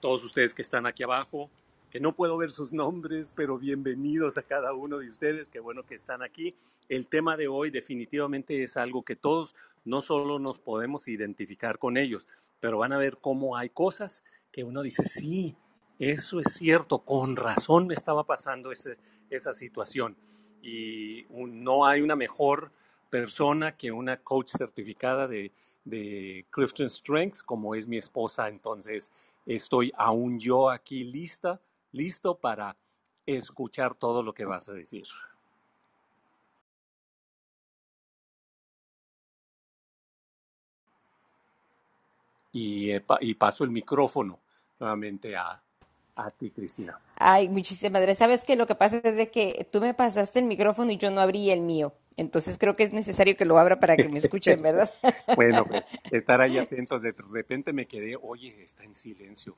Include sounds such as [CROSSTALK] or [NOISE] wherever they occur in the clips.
todos ustedes que están aquí abajo, que no puedo ver sus nombres, pero bienvenidos a cada uno de ustedes, qué bueno que están aquí. El tema de hoy definitivamente es algo que todos no solo nos podemos identificar con ellos, pero van a ver cómo hay cosas que uno dice, sí, eso es cierto, con razón me estaba pasando ese, esa situación. Y no hay una mejor persona que una coach certificada de, de Clifton Strengths, como es mi esposa. Entonces, estoy aún yo aquí lista listo para escuchar todo lo que vas a decir. Y, eh, y paso el micrófono nuevamente a, a ti, Cristina. Ay, muchísimas gracias. Sabes que lo que pasa es de que tú me pasaste el micrófono y yo no abrí el mío. Entonces creo que es necesario que lo abra para que me escuchen, ¿verdad? [LAUGHS] bueno, pues, [LAUGHS] estar ahí atentos. De repente me quedé, oye, está en silencio.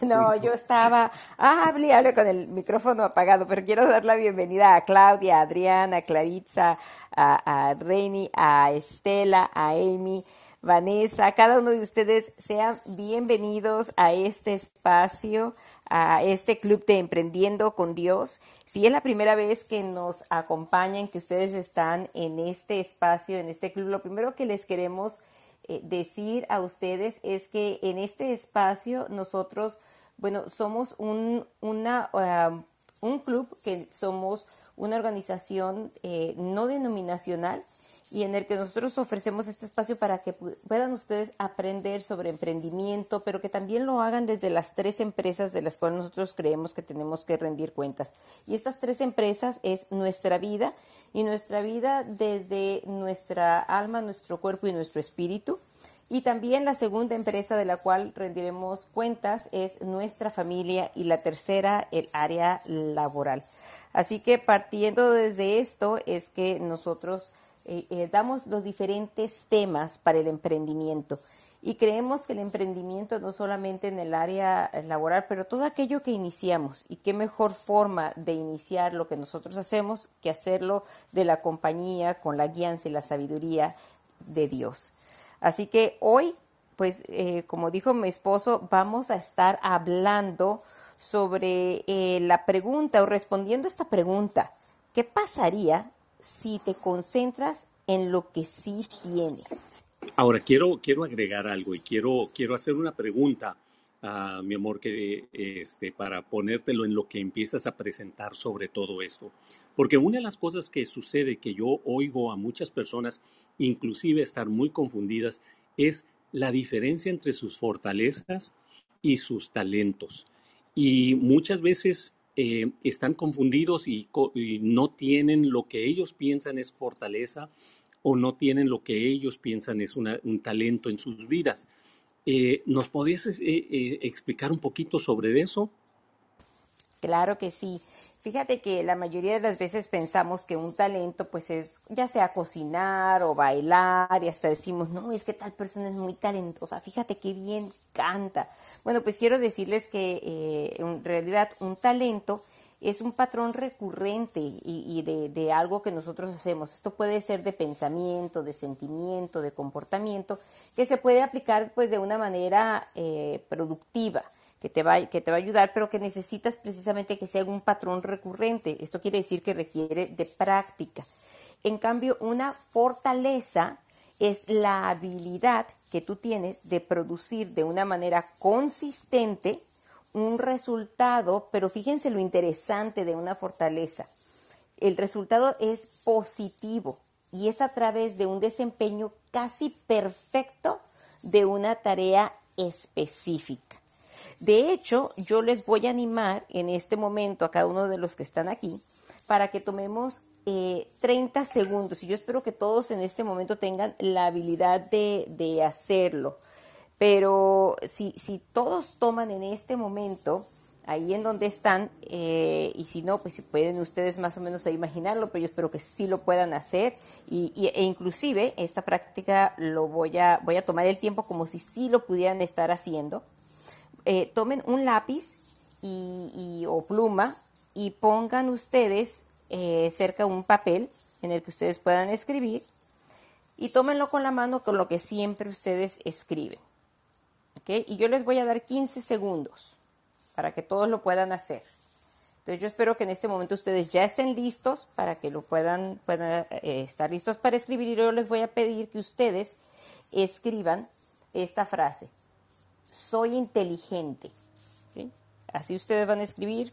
no, yo estaba, ah, hable, hable con el micrófono apagado, pero quiero dar la bienvenida a Claudia, a Adriana, a Claritza, a, a Reini, a Estela, a Amy. Vanessa, cada uno de ustedes sean bienvenidos a este espacio a este club de Emprendiendo con Dios. Si es la primera vez que nos acompañan, que ustedes están en este espacio, en este club, lo primero que les queremos eh, decir a ustedes es que en este espacio nosotros, bueno, somos un, una, um, un club que somos una organización eh, no denominacional, y en el que nosotros ofrecemos este espacio para que puedan ustedes aprender sobre emprendimiento, pero que también lo hagan desde las tres empresas de las cuales nosotros creemos que tenemos que rendir cuentas. Y estas tres empresas es nuestra vida y nuestra vida desde nuestra alma, nuestro cuerpo y nuestro espíritu. Y también la segunda empresa de la cual rendiremos cuentas es nuestra familia y la tercera el área laboral. Así que partiendo desde esto es que nosotros eh, eh, damos los diferentes temas para el emprendimiento. Y creemos que el emprendimiento no solamente en el área laboral, pero todo aquello que iniciamos. Y qué mejor forma de iniciar lo que nosotros hacemos que hacerlo de la compañía con la guianza y la sabiduría de Dios. Así que hoy, pues eh, como dijo mi esposo, vamos a estar hablando sobre la pregunta o respondiendo a esta pregunta. ¿Qué pasaría si te concentras en lo que sí tienes. Ahora, quiero, quiero agregar algo y quiero, quiero hacer una pregunta, a mi amor, que, este, para ponértelo en lo que empiezas a presentar sobre todo esto. Porque una de las cosas que sucede, que yo oigo a muchas personas, inclusive estar muy confundidas, es la diferencia entre sus fortalezas y sus talentos. Y muchas veces eh, están confundidos y, no tienen lo que ellos piensan es fortaleza o no tienen lo que ellos piensan es un talento en sus vidas. Eh, ¿Nos podías eh, explicar un poquito sobre eso? Claro que sí. Fíjate que la mayoría de las veces pensamos que un talento pues es ya sea cocinar o bailar y hasta decimos, no, es que tal persona es muy talentosa, fíjate qué bien canta. Bueno, pues quiero decirles que eh, en realidad un talento es un patrón recurrente y, de, algo que nosotros hacemos. Esto puede ser de pensamiento, de sentimiento, de comportamiento, que se puede aplicar pues de una manera eh, productiva que te, va, que te va a ayudar, pero que necesitas precisamente que sea un patrón recurrente. Esto quiere decir que requiere de práctica. En cambio, una fortaleza es la habilidad que tú tienes de producir de una manera consistente un resultado, pero fíjense lo interesante de una fortaleza. El resultado es positivo y es a través de un desempeño casi perfecto de una tarea específica. De hecho, yo les voy a animar en este momento a cada uno de los que están aquí para que tomemos 30 eh, segundos y yo espero que todos en este momento tengan la habilidad de, hacerlo. Pero si, si, todos toman en este momento, ahí en donde están, eh, y si no, pues si pueden ustedes más o menos imaginarlo, pero yo espero que sí lo puedan hacer. Y, e inclusive esta práctica lo voy a, voy a tomar el tiempo como si sí lo pudieran estar haciendo eh, tomen un lápiz y, o pluma y pongan ustedes eh, cerca un papel en el que ustedes puedan escribir y tómenlo con la mano con lo que siempre ustedes escriben. Y yo les voy a dar 15 segundos para que todos lo puedan hacer. Entonces yo espero que en este momento ustedes ya estén listos para que lo puedan, puedan eh, estar listos para escribir y yo les voy a pedir que ustedes escriban esta frase. Soy inteligente. Así ustedes van a escribir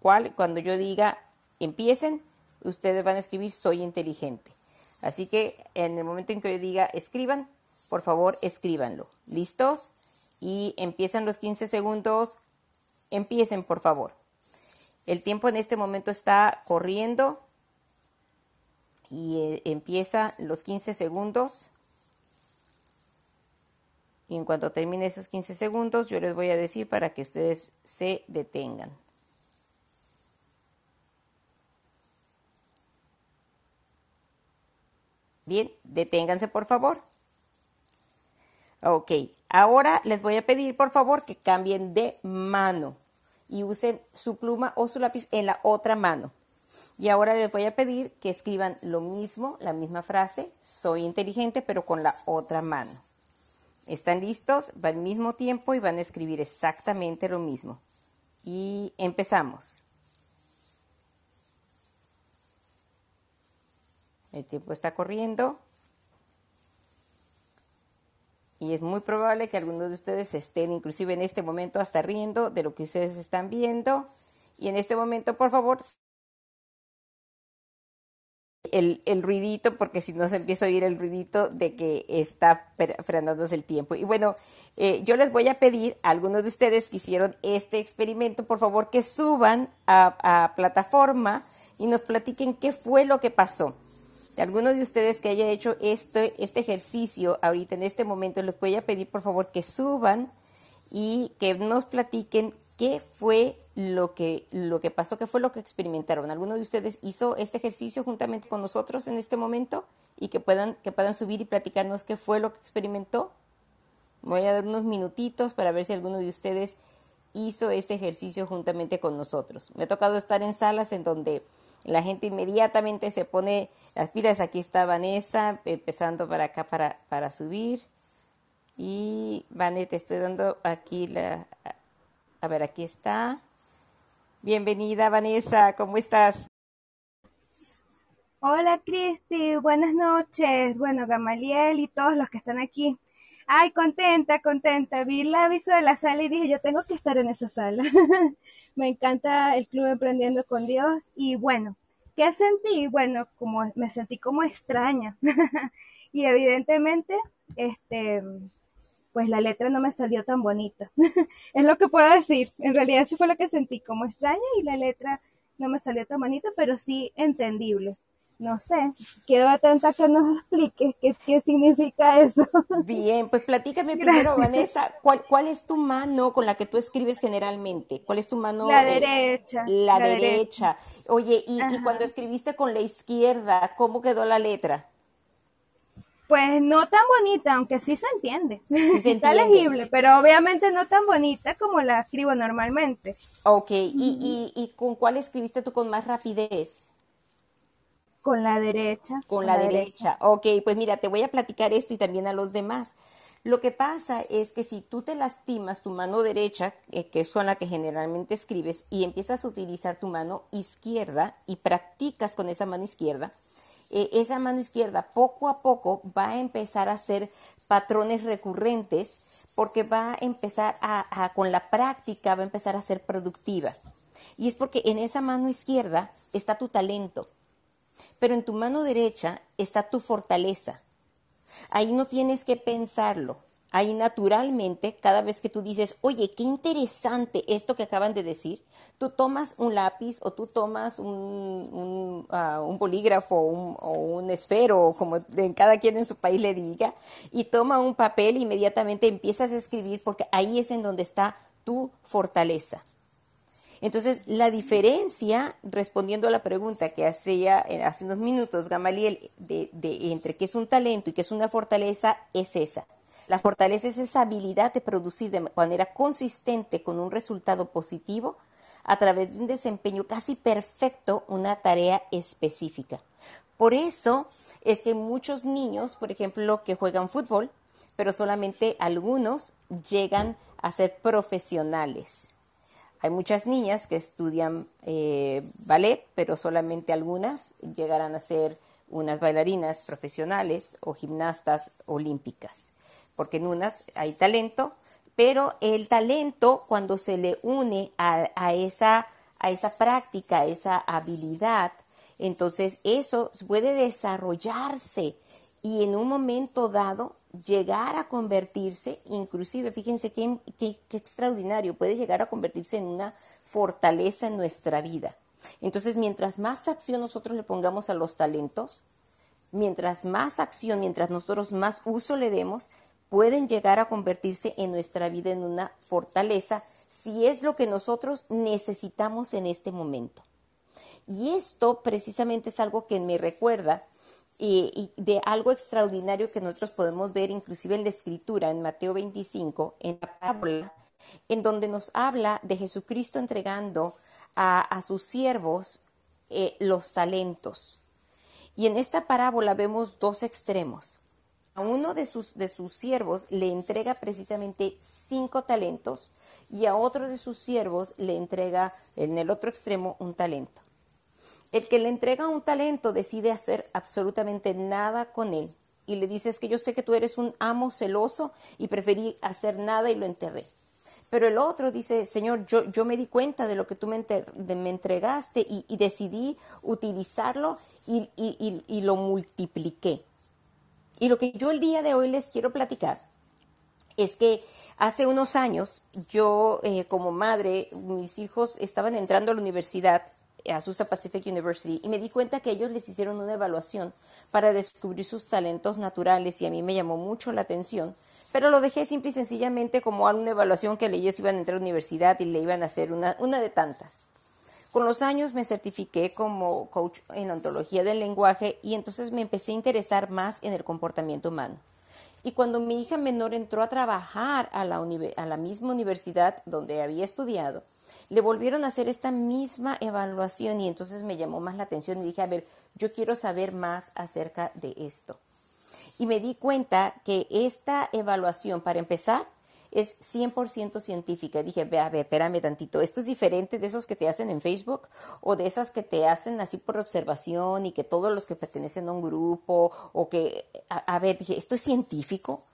cuál, cuando yo diga empiecen, ustedes van a escribir soy inteligente. Así que en el momento en que yo diga escriban, por favor escríbanlo. ¿Listos? Y empiezan los 15 segundos. Empiecen, por favor. El tiempo en este momento está corriendo y eh, empieza los 15 segundos. Y en cuanto termine esos 15 segundos, yo les voy a decir para que ustedes se detengan. Bien, deténganse por favor. Ok, ahora les voy a pedir por favor que cambien de mano y usen su pluma o su lápiz en la otra mano. Y ahora les voy a pedir que escriban lo mismo, la misma frase, soy inteligente, pero con la otra mano. ¿Están listos? Va al mismo tiempo y van a escribir exactamente lo mismo. Y empezamos. El tiempo está corriendo. Y es muy probable que algunos de ustedes estén inclusive en este momento hasta riendo de lo que ustedes están viendo. Y en este momento, por favor, el, ruidito, porque si no se empieza a oír el ruidito de que está frenándose el tiempo. Y bueno, eh, yo les voy a pedir a algunos de ustedes que hicieron este experimento, por favor, que suban a, plataforma y nos platiquen qué fue lo que pasó. Algunos de ustedes que haya hecho este, este ejercicio ahorita en este momento, les voy a pedir por favor que suban y que nos platiquen qué fue lo que, lo que pasó, qué fue lo que experimentaron. ¿Alguno de ustedes hizo este ejercicio juntamente con nosotros en este momento? Y que puedan, que puedan subir y platicarnos qué fue lo que experimentó. Voy a dar unos minutitos para ver si alguno de ustedes hizo este ejercicio juntamente con nosotros. Me ha tocado estar en salas en donde la gente inmediatamente se pone las pilas. Aquí está Vanessa empezando para acá para, para subir. Y Vanessa, te estoy dando aquí la... A ver, aquí está. Bienvenida, Vanessa, ¿cómo estás? Hola, Cristi, buenas noches. Bueno, Gamaliel y todos los que están aquí. Ay, contenta, contenta. Vi el aviso de la sala y dije, yo tengo que estar en esa sala. [LAUGHS] me encanta el Club Emprendiendo con Dios. Y bueno, ¿qué sentí? Bueno, como me sentí como extraña. [LAUGHS] y evidentemente, este, pues la letra no me salió tan bonita. [LAUGHS] es lo que puedo decir. En realidad sí fue lo que sentí como extraña y la letra no me salió tan bonita, pero sí entendible. No sé, quedo atenta que nos expliques qué, qué significa eso. [LAUGHS] Bien, pues platícame primero, Vanessa, ¿cuál, ¿cuál es tu mano con la que tú escribes generalmente? ¿Cuál es tu mano? La derecha. La, derecha. Oye, y, y cuando escribiste con la izquierda, ¿cómo quedó la letra? Pues no tan bonita, aunque sí se entiende. [LAUGHS] Está legible, pero obviamente no tan bonita como la escribo normalmente. Ok, ¿Y, y, con cuál escribiste tú con más rapidez? Con la derecha. Con, la, derecha. Ok, pues mira, te voy a platicar esto y también a los demás. Lo que pasa es que si tú te lastimas tu mano derecha, eh, que es con la que generalmente escribes, y empiezas a utilizar tu mano izquierda y practicas con esa mano izquierda, eh, esa mano izquierda poco a poco va a empezar a hacer patrones recurrentes porque va a empezar a, con la práctica, va a empezar a ser productiva. Y es porque en esa mano izquierda está tu talento, pero en tu mano derecha está tu fortaleza. Ahí no tienes que pensarlo, ahí naturalmente, cada vez que tú dices, oye, qué interesante esto que acaban de decir, tú tomas un lápiz o tú tomas un, un, ah, bolígrafo o un esfero, como en cada quien en su país le diga, y toma un papel e inmediatamente empiezas a escribir porque ahí es en donde está tu fortaleza. Entonces, la diferencia, respondiendo a la pregunta que hacía eh, hace unos minutos Gamaliel, de, de, entre qué es un talento y qué es una fortaleza, es esa la fortaleza es esa habilidad de producir de manera consistente con un resultado positivo a través de un desempeño casi perfecto una tarea específica. Por eso es que muchos niños, por ejemplo, que juegan fútbol, pero solamente algunos llegan a ser profesionales. Hay muchas niñas que estudian eh, ballet, pero solamente algunas llegarán a ser unas bailarinas profesionales o gimnastas olímpicas, porque en unas hay talento, pero el talento cuando se le une a, esa, a esa práctica, a esa habilidad, entonces eso puede desarrollarse y en un momento dado llegar a convertirse, inclusive, fíjense qué, qué, extraordinario, puede llegar a convertirse en una fortaleza en nuestra vida. Entonces, mientras más acción nosotros le pongamos a los talentos, mientras más acción, mientras nosotros más uso le demos, pueden llegar a convertirse en nuestra vida en una fortaleza si es lo que nosotros necesitamos en este momento. Y esto precisamente es algo que me recuerda y, de algo extraordinario que nosotros podemos ver inclusive en la escritura, en Mateo 25, en la parábola, en donde nos habla de Jesucristo entregando a, sus siervos eh, los talentos. Y en esta parábola vemos dos extremos. A uno de sus, de sus siervos le entrega precisamente cinco talentos y a otro de sus siervos le entrega en el otro extremo un talento. El que le entrega un talento decide hacer absolutamente nada con él y le dice es que yo sé que tú eres un amo celoso y preferí hacer nada y lo enterré. Pero el otro dice, Señor, yo, yo me di cuenta de lo que tú me, me entregaste y, decidí utilizarlo y, y, lo multipliqué. Y lo que yo el día de hoy les quiero platicar es que hace unos años yo eh, como madre, mis hijos estaban entrando a la universidad Azusa Pacific University y me di cuenta que ellos les hicieron una evaluación para descubrir sus talentos naturales y a mí me llamó mucho la atención, pero lo dejé simple y sencillamente como una evaluación que ellos iban a entrar a la universidad y le iban a hacer una, una de tantas. Con los años me certifiqué como coach en ontología del lenguaje y entonces me empecé a interesar más en el comportamiento humano. Y cuando mi hija menor entró a trabajar a la, misma universidad donde había estudiado, le volvieron a hacer esta misma evaluación y entonces me llamó más la atención y dije, a ver, yo quiero saber más acerca de esto. Y me di cuenta que esta evaluación, para empezar, es 100% científica. Dije, a ver, espérame tantito, ¿esto es diferente de esos que te hacen en Facebook o de esas que te hacen así por observación y que todos los que pertenecen a un grupo o que, a, a ver, dije, ¿esto es científico?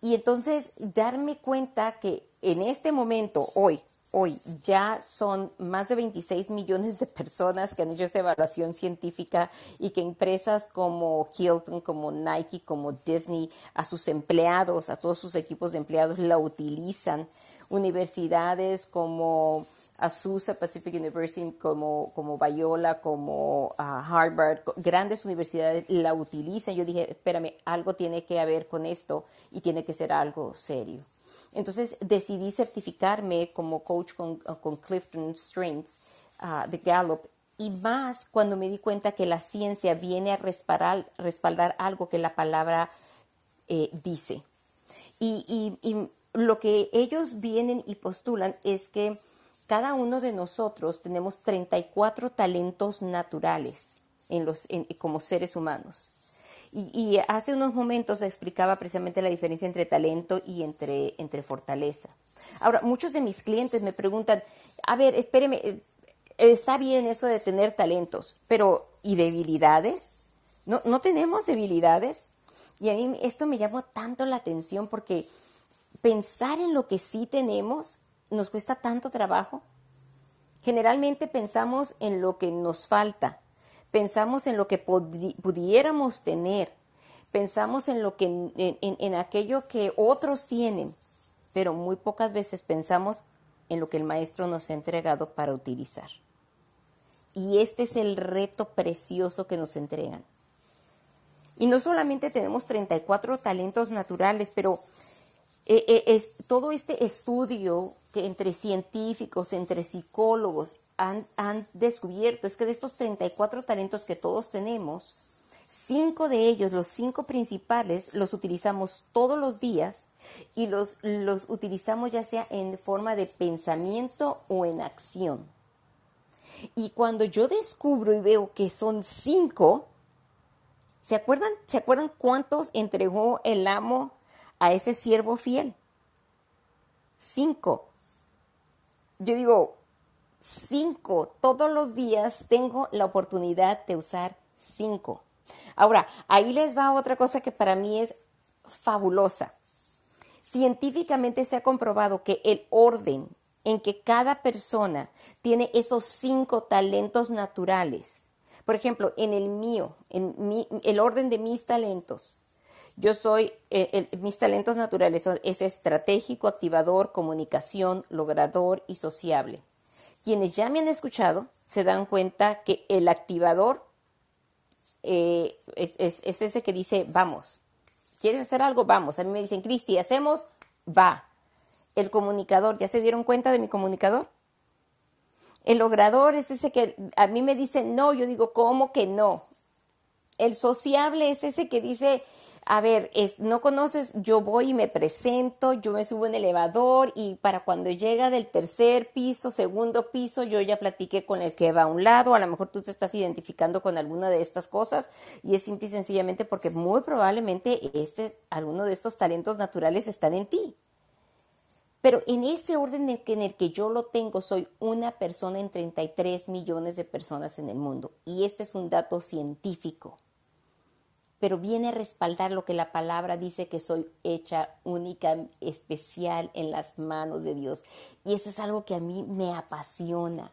Y entonces darme cuenta que en este momento, hoy, hoy ya son más de 26 millones de personas que han hecho esta evaluación científica y que empresas como Hilton, como Nike, como Disney, a sus empleados, a todos sus equipos de empleados la utilizan. Universidades como Azusa Pacific University, como, como Bayola, como ah, Harvard, grandes universidades la utilizan. Yo dije, espérame, algo tiene que haber con esto y tiene que ser algo serio. Entonces decidí certificarme como coach con, Clifton Strengths ah, de Gallup y más cuando me di cuenta que la ciencia viene a respaldar, algo que la palabra eh, dice. Y, lo que ellos vienen y postulan es que cada uno de nosotros tenemos 34 talentos naturales en los, como seres humanos. Y, hace unos momentos explicaba precisamente la diferencia entre talento y entre, entre fortaleza. Ahora, muchos de mis clientes me preguntan, a ver, espéreme, eh, está bien eso de tener talentos, pero ¿y debilidades? ¿No, no tenemos debilidades? Y a mí esto me llamó tanto la atención porque pensar en lo que sí tenemos nos cuesta tanto trabajo. Generalmente pensamos en lo que nos falta, pensamos en lo que pudiéramos tener, pensamos en, lo que, en, aquello que otros tienen, pero muy pocas veces pensamos en lo que el maestro nos ha entregado para utilizar. Y este es el reto precioso que nos entregan. Y no solamente tenemos 34 talentos naturales, pero eh, eh, es, todo este estudio que entre científicos, entre psicólogos han, descubierto es que de estos 34 talentos que todos tenemos, cinco de ellos, los cinco principales, los utilizamos todos los días y los, los utilizamos ya sea en forma de pensamiento o en acción. Y cuando yo descubro y veo que son cinco, ¿se acuerdan, ¿se acuerdan cuántos entregó el amo a ese siervo fiel. Cinco. Yo digo, cinco. Todos los días tengo la oportunidad de usar cinco. Ahora, ahí les va otra cosa que para mí es fabulosa. Científicamente se ha comprobado que el orden en que cada persona tiene esos cinco talentos naturales, por ejemplo, en el mío, en el orden de mis talentos, yo soy, eh, mis talentos naturales son, es estratégico, activador, comunicación, logrador y sociable. Quienes ya me han escuchado se dan cuenta que el activador eh, es, ese que dice, vamos, ¿quieres hacer algo? Vamos. A mí me dicen, Cristi, ¿hacemos? Va. El comunicador, ¿ya se dieron cuenta de mi comunicador? El logrador es ese que a mí me dice no, yo digo, ¿cómo que no? El sociable es ese que dice, a ver, es, no conoces, yo voy y me presento, yo me subo en elevador y para cuando llega del tercer piso, segundo piso, yo ya platiqué con el que va a un lado, a lo mejor tú te estás identificando con alguna de estas cosas y es simple y sencillamente porque muy probablemente este, alguno de estos talentos naturales están en ti. Pero en ese orden en el que yo lo tengo, soy una persona en 33 millones de personas en el mundo. Y este es un dato científico pero viene a respaldar lo que la palabra dice que soy hecha única, especial en las manos de Dios. Y eso es algo que a mí me apasiona.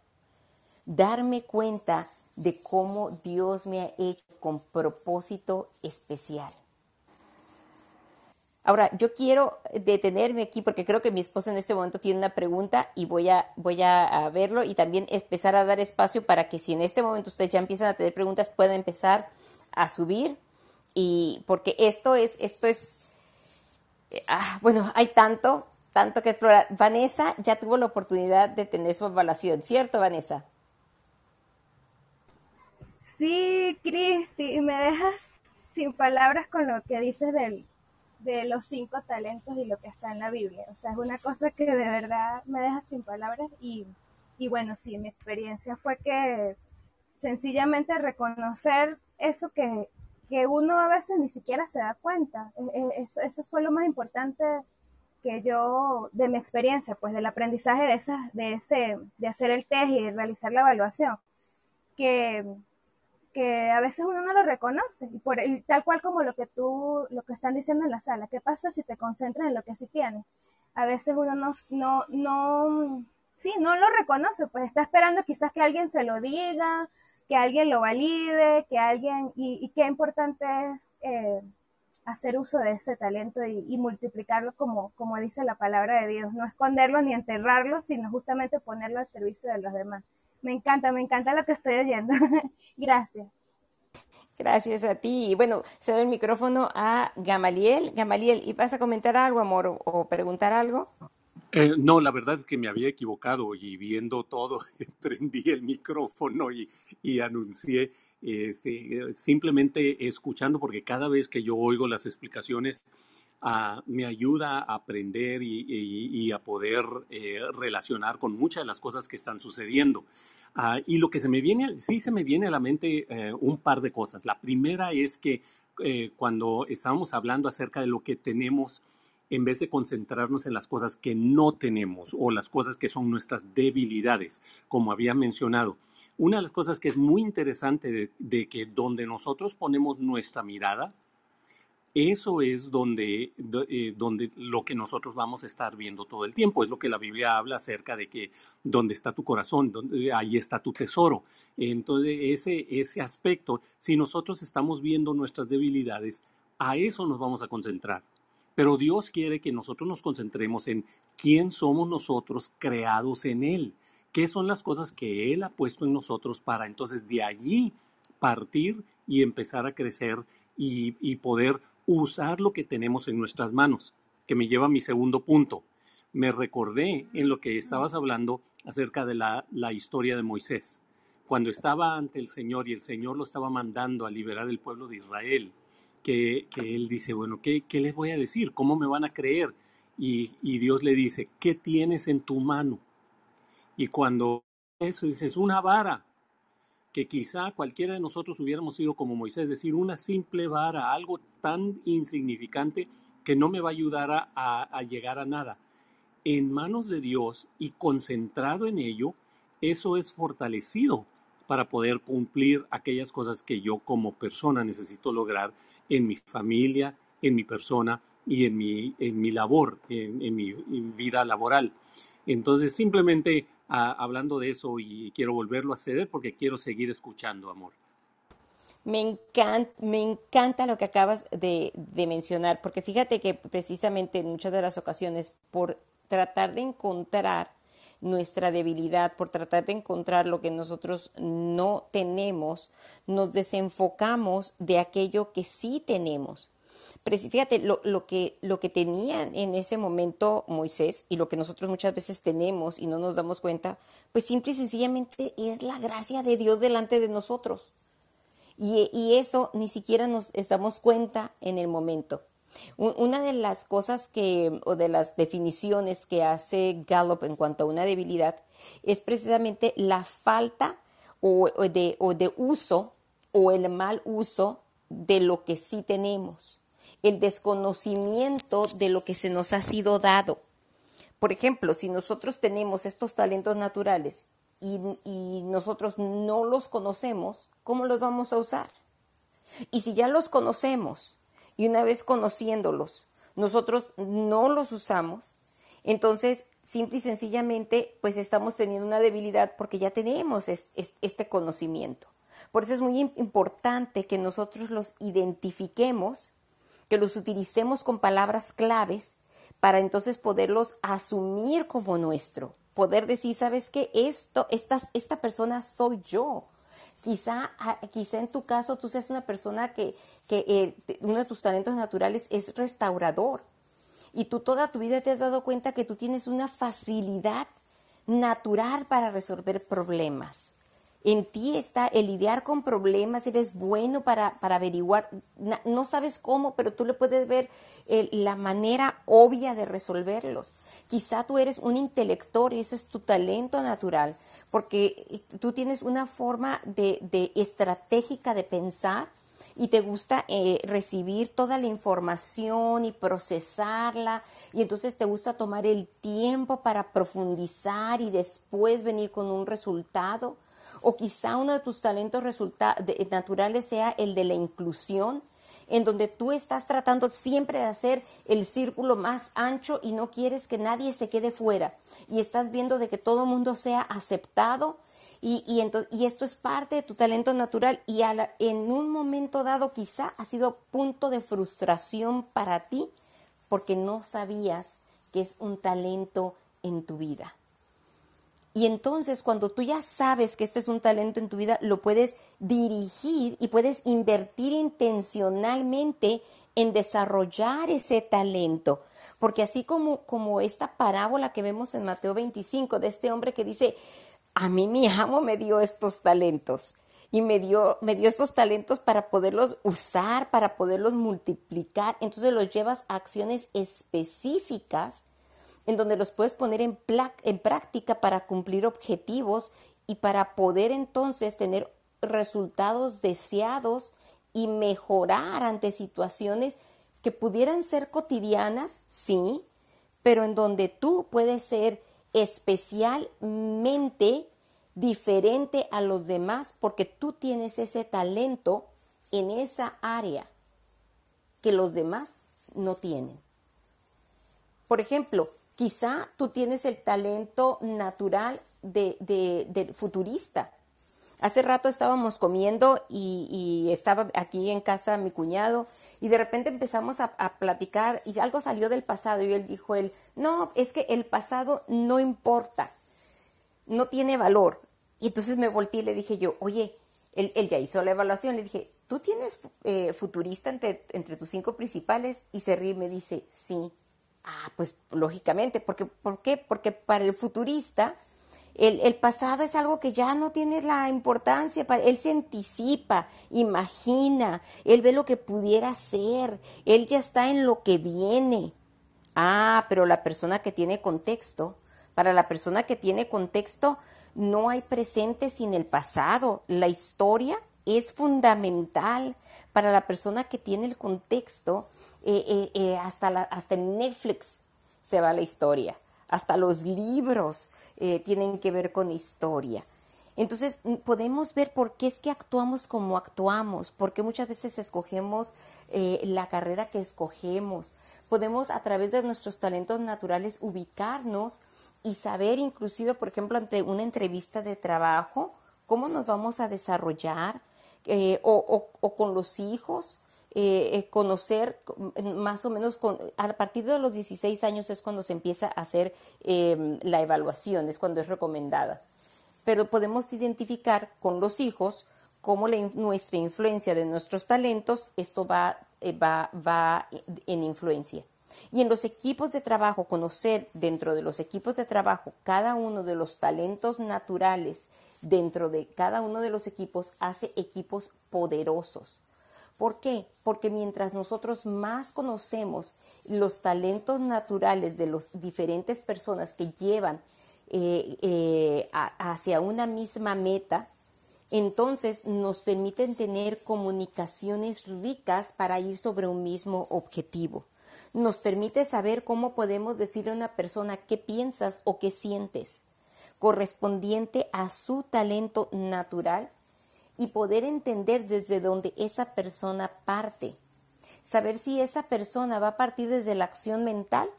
Darme cuenta de cómo Dios me ha hecho con propósito especial. Ahora, yo quiero detenerme aquí porque creo que mi esposa en este momento tiene una pregunta y voy a, voy a, verlo y también empezar a dar espacio para que si en este momento ustedes ya empiezan a tener preguntas, puedan empezar a subir y porque esto es, esto es, eh, ah, bueno, hay tanto, tanto que explorar. Vanessa ya tuvo la oportunidad de tener su evaluación, ¿cierto, Vanessa? Sí, Cristi, me dejas sin palabras con lo que dices del, de los cinco talentos y lo que está en la Biblia. O sea, es una cosa que de verdad me deja sin palabras y, y bueno, sí, mi experiencia fue que sencillamente reconocer eso que, que uno a veces ni siquiera se da cuenta. E, e, eso, fue lo más importante que yo, de mi experiencia, pues del aprendizaje de, esa, de, ese, de hacer el test y realizar la evaluación, que, que a veces uno no lo reconoce, y, por, tal cual como lo que tú, lo que están diciendo en la sala, ¿qué pasa si te concentras en lo que sí tienes? A veces uno no, no, no, sí, no lo reconoce, pues está esperando quizás que alguien se lo diga, que alguien lo valide, que alguien, y, qué importante es eh, hacer uso de ese talento y, multiplicarlo como, como dice la palabra de Dios, no esconderlo ni enterrarlo, sino justamente ponerlo al servicio de los demás. Me encanta, me encanta lo que estoy oyendo. [LAUGHS] Gracias. Gracias a ti. Y bueno, cedo el micrófono a Gamaliel. Gamaliel, ¿y vas a comentar algo, amor, o preguntar algo? Eh, no, la verdad es que me había equivocado y viendo todo, [LAUGHS] prendí el micrófono y, anuncié, este, simplemente escuchando, porque cada vez que yo oigo las explicaciones, ah, me ayuda a aprender y, a poder eh, relacionar con muchas de las cosas que están sucediendo. Ah, y lo que se me viene, sí se me viene a la mente eh, un par de cosas. La primera es que cuando estábamos hablando acerca de lo que tenemos, en vez de concentrarnos en las cosas que no tenemos o las cosas que son nuestras debilidades, como había mencionado. Una de las cosas que es muy interesante de, que donde nosotros ponemos nuestra mirada, eso es donde, eh, donde lo que nosotros vamos a estar viendo todo el tiempo. Es lo que la Biblia habla acerca de que donde está tu corazón, donde, ahí está tu tesoro. Entonces, ese, ese aspecto, si nosotros estamos viendo nuestras debilidades, a eso nos vamos a concentrar. Pero Dios quiere que nosotros nos concentremos en quién somos nosotros creados en Él, qué son las cosas que Él ha puesto en nosotros para entonces de allí partir y empezar a crecer y, poder usar lo que tenemos en nuestras manos, que me lleva a mi segundo punto. Me recordé en lo que estabas hablando acerca de la, la historia de Moisés, cuando estaba ante el Señor y el Señor lo estaba mandando a liberar el pueblo de Israel que, él dice, bueno, ¿qué, ¿qué, les voy a decir? ¿Cómo me van a creer? Y, y, Dios le dice, ¿qué tienes en tu mano? Y cuando eso dice, es una vara, que quizá cualquiera de nosotros hubiéramos sido como Moisés, decir, una simple vara, algo tan insignificante, que no me va a ayudar a- a llegar a nada. En manos de Dios y concentrado en ello, eso es fortalecido para poder cumplir aquellas cosas que yo como persona necesito lograr en mi familia, en mi persona y en mi, en mi labor, en, mi vida laboral. Entonces, simplemente ah, hablando de eso y quiero volverlo a hacer porque quiero seguir escuchando, amor. Me encanta, me encanta lo que acabas de mencionar, porque fíjate que precisamente en muchas de las ocasiones, por tratar de encontrar nuestra debilidad, por tratar de encontrar lo que nosotros no tenemos, nos desenfocamos de aquello que sí tenemos. Pero fíjate, lo, lo que, lo que tenía en ese momento Moisés y lo que nosotros muchas veces tenemos y no nos damos cuenta, pues simple y sencillamente es la gracia de Dios delante de nosotros. Y, y eso ni siquiera nos damos cuenta en el momento. Un- Una de las cosas que, o de las definiciones que hace Gallup en cuanto a una debilidad es precisamente la falta o de, o de uso o el mal uso de lo que sí tenemos, el desconocimiento de lo que se nos ha sido dado. Por ejemplo, si nosotros tenemos estos talentos naturales y, y nosotros no los conocemos, ¿cómo los vamos a usar? Y si ya los conocemos y una vez conociéndolos, nosotros no los usamos, entonces simple y sencillamente pues estamos teniendo una debilidad porque ya tenemos es- es- este conocimiento. Por eso es muy im- importante que nosotros los identifiquemos, que los utilicemos con palabras claves para entonces poderlos asumir como nuestro, poder decir, ¿sabes qué? Esto, esta, esta persona soy yo. Quizá, ah, quizá en tu caso tú seas una persona que, que eh, uno de tus talentos naturales es restaurador y tú toda tu vida te has dado cuenta que tú tienes una facilidad natural para resolver problemas. En ti está el lidiar con problemas, eres bueno para, para averiguar, no sabes cómo, pero tú le puedes ver la manera obvia de resolverlos. Quizá tú eres un intelector y ese es tu talento natural, porque tú tienes una forma de, estratégica de pensar y te gusta eh, recibir toda la información y procesarla y entonces te gusta tomar el tiempo para profundizar y después venir con un resultado. O quizá uno de tus talentos naturales sea el de la inclusión, en donde tú estás tratando siempre de hacer el círculo más ancho y no quieres que nadie se quede fuera. Y estás viendo de que todo el mundo sea aceptado y, y, esto es parte de tu talento natural y en un momento dado quizá ha sido punto de frustración para ti porque no sabías que es un talento en tu vida. Y entonces cuando tú ya sabes que este es un talento en tu vida, lo puedes dirigir y puedes invertir intencionalmente en desarrollar ese talento. Porque así como, como esta parábola que vemos en Mateo 25 de este hombre que dice, a mí mi amo me dio estos talentos y me dio, me dio estos talentos para poderlos usar, para poderlos multiplicar. Entonces los llevas a acciones específicas en donde los puedes poner en, en práctica para cumplir objetivos y para poder entonces tener resultados deseados y mejorar ante situaciones que pudieran ser cotidianas, sí, pero en donde tú puedes ser especialmente diferente a los demás porque tú tienes ese talento en esa área que los demás no tienen. Por ejemplo, quizá tú tienes el talento natural de, de- futurista. Hace rato estábamos comiendo y, estaba aquí en casa mi cuñado y de repente empezamos a, a platicar y algo salió del pasado y él dijo él, no, es que el pasado no importa, no tiene valor. Y entonces me volteé y le dije yo, oye, él, él ya hizo la evaluación, le dije, ¿tú tienes eh, futurista entre, entre tus cinco principales? Y se ríe y me dice, sí. Ah, pues lógicamente, porque, ¿por qué? Porque para el futurista el, pasado es algo que ya no tiene la importancia, él se anticipa, imagina, él ve lo que pudiera ser, él ya está en lo que viene. Ah, pero la persona que tiene contexto, para la persona que tiene contexto, no hay presente sin el pasado. La historia es fundamental para la persona que tiene el contexto. Eh, eh, hasta, hasta Netflix se va la historia, hasta los libros tienen que ver con historia. Entonces podemos ver por qué es que actuamos como actuamos, porque muchas veces escogemos la carrera que escogemos. Podemos a través de nuestros talentos naturales ubicarnos y saber inclusive, por ejemplo, ante una entrevista de trabajo, cómo nos vamos a desarrollar o, o, con los hijos, eh, eh, conocer más o menos con, a partir de los 16 años es cuando se empieza a hacer em, la evaluación, es cuando es recomendada. Pero podemos identificar con los hijos cómo nuestra influencia de nuestros talentos, esto va, eh, va, va en influencia. Y en los equipos de trabajo, conocer dentro de los equipos de trabajo cada uno de los talentos naturales dentro de cada uno de los equipos hace equipos poderosos. ¿Por qué? Porque mientras nosotros más conocemos los talentos naturales de las diferentes personas que llevan eh, eh, hacia una misma meta, entonces nos permiten tener comunicaciones ricas para ir sobre un mismo objetivo. Nos permite saber cómo podemos decirle a una persona qué piensas o qué sientes, correspondiente a su talento natural y poder entender desde dónde esa persona parte. Saber si esa persona va a partir desde la acción mental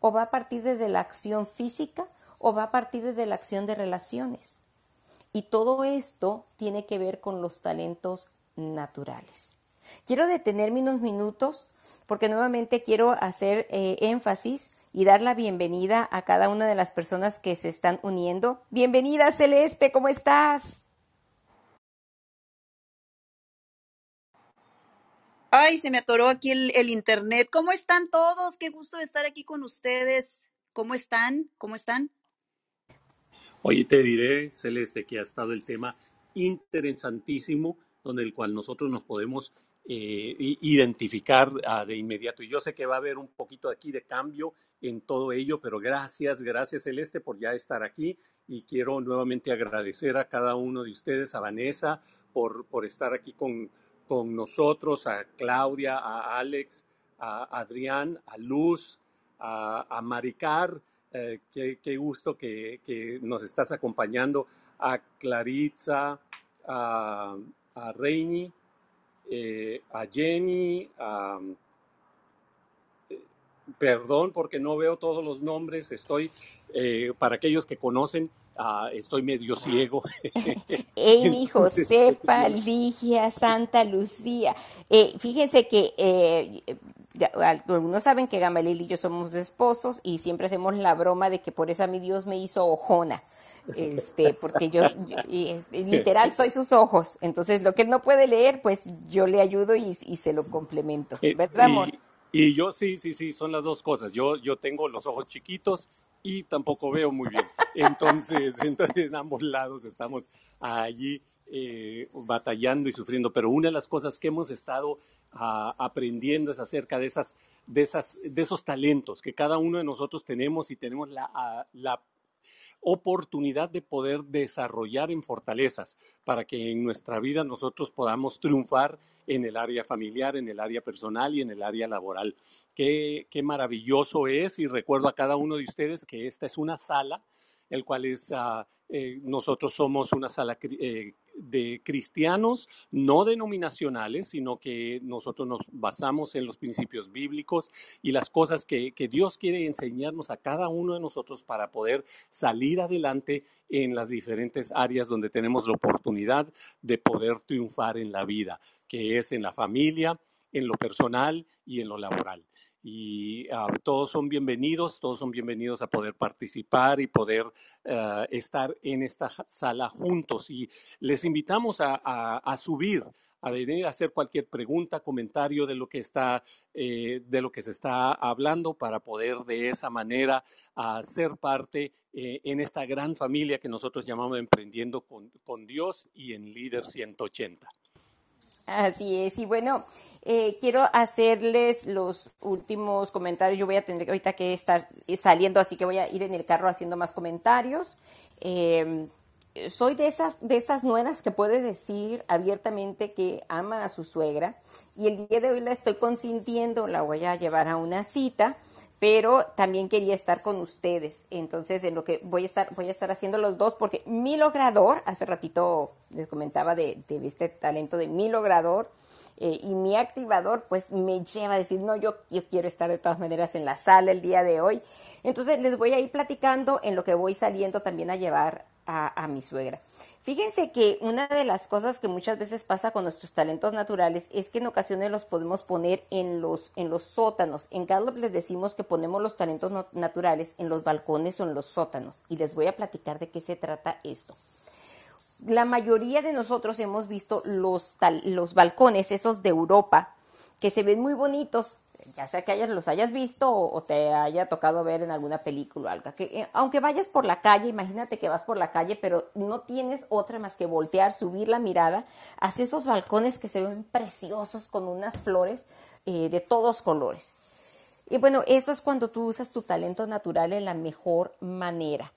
o va a partir desde la acción física o va a partir desde la acción de relaciones. Y todo esto tiene que ver con los talentos naturales. Quiero detenerme unos minutos porque nuevamente quiero hacer eh, énfasis y dar la bienvenida a cada una de las personas que se están uniendo. Bienvenida Celeste, ¿cómo estás? Ay, se me atoró aquí el, internet. ¿Cómo están todos? Qué gusto estar aquí con ustedes. ¿Cómo están? ¿Cómo están? Oye, te diré, Celeste, que ha estado el tema interesantísimo, donde el cual nosotros nos podemos eh, identificar ah, de inmediato. Y yo sé que va a haber un poquito aquí de cambio en todo ello, pero gracias, gracias Celeste por ya estar aquí y quiero nuevamente agradecer a cada uno de ustedes, a Vanessa, por, por estar aquí con, con nosotros, a Claudia, a Alex, a Adrián, a Luz, a, Maricar, eh, qué, gusto que, nos estás acompañando, a Claritza, a, Reini, eh, a Jenny, eh, perdón porque no veo todos los nombres, estoy, para aquellos que conocen, Ah, estoy medio ciego. [LAUGHS] Amy, Josefa, [LAUGHS] Ligia, Santa Lucía. Eh, fíjense que eh, algunos saben que Gamaliel y yo somos esposos y siempre hacemos la broma de que por eso a mi Dios me hizo ojona. Este, porque yo, literal soy sus ojos. Entonces, lo que él no puede leer, pues yo le ayudo y, se lo complemento. Eh, ¿Verdad, amor? Y, yo sí, sí, sí, son las dos cosas. Yo, yo tengo los ojos chiquitos y tampoco veo muy bien. [LAUGHS] Entonces, entonces en ambos lados estamos allí eh, batallando y sufriendo. Pero una de las cosas que hemos estado ah, aprendiendo es acerca de, esas, de, esas, de esos talentos que cada uno de nosotros tenemos y tenemos la, ah, la oportunidad de poder desarrollar en fortalezas para que en nuestra vida nosotros podamos triunfar en el área familiar, en el área personal y en el área laboral. Qué, qué maravilloso es y recuerdo a cada uno de ustedes que esta es una sala el cual es, ah, eh, nosotros somos una sala eh, de cristianos no denominacionales, sino que nosotros nos basamos en los principios bíblicos y las cosas que, que Dios quiere enseñarnos a cada uno de nosotros para poder salir adelante en las diferentes áreas donde tenemos la oportunidad de poder triunfar en la vida, que es en la familia, en lo personal y en lo laboral y ah, todos son bienvenidos, todos son bienvenidos a poder participar y poder ah, estar en esta sala juntos. Y les invitamos a, subir, a venir a hacer cualquier pregunta, comentario de lo que está, eh, de lo que se está hablando para poder de esa manera uh, ser parte eh, en esta gran familia que nosotros llamamos Emprendiendo con, con Dios y en Líder 180. Así es, y bueno, eh, quiero hacerles los últimos comentarios. Yo voy a tener ahorita que estar saliendo, así que voy a ir en el carro haciendo más comentarios. Em, soy de esas, de esas nueras que puede decir abiertamente que ama a su suegra y el día de hoy la estoy consintiendo, la voy a llevar a una cita, pero también quería estar con ustedes. Entonces, en lo que voy a estar, voy a estar haciendo los dos, porque mi logrador, hace ratito les comentaba de, de este talento de mi logrador, eh, y mi activador, pues me lleva a decir, no, yo, yo quiero estar de todas maneras en la sala el día de hoy. Entonces les voy a ir platicando en lo que voy saliendo también a llevar a, mi suegra. Fíjense que una de las cosas que muchas veces pasa con nuestros talentos naturales es que en ocasiones los podemos poner en los, en los sótanos. En Gallup les decimos que ponemos los talentos naturales en los balcones o en los sótanos. Y les voy a platicar de qué se trata esto. La mayoría de nosotros hemos visto los, los balcones, esos de Europa, que se ven muy bonitos, ya sea que hayas, los hayas visto o, te haya tocado ver en alguna película o algo. Que, eh, aunque vayas por la calle, imagínate que vas por la calle, pero no tienes otra más que voltear, subir la mirada hacia esos balcones que se ven preciosos con unas flores eh, de todos colores. Y bueno, eso es cuando tú usas tu talento natural en la mejor manera.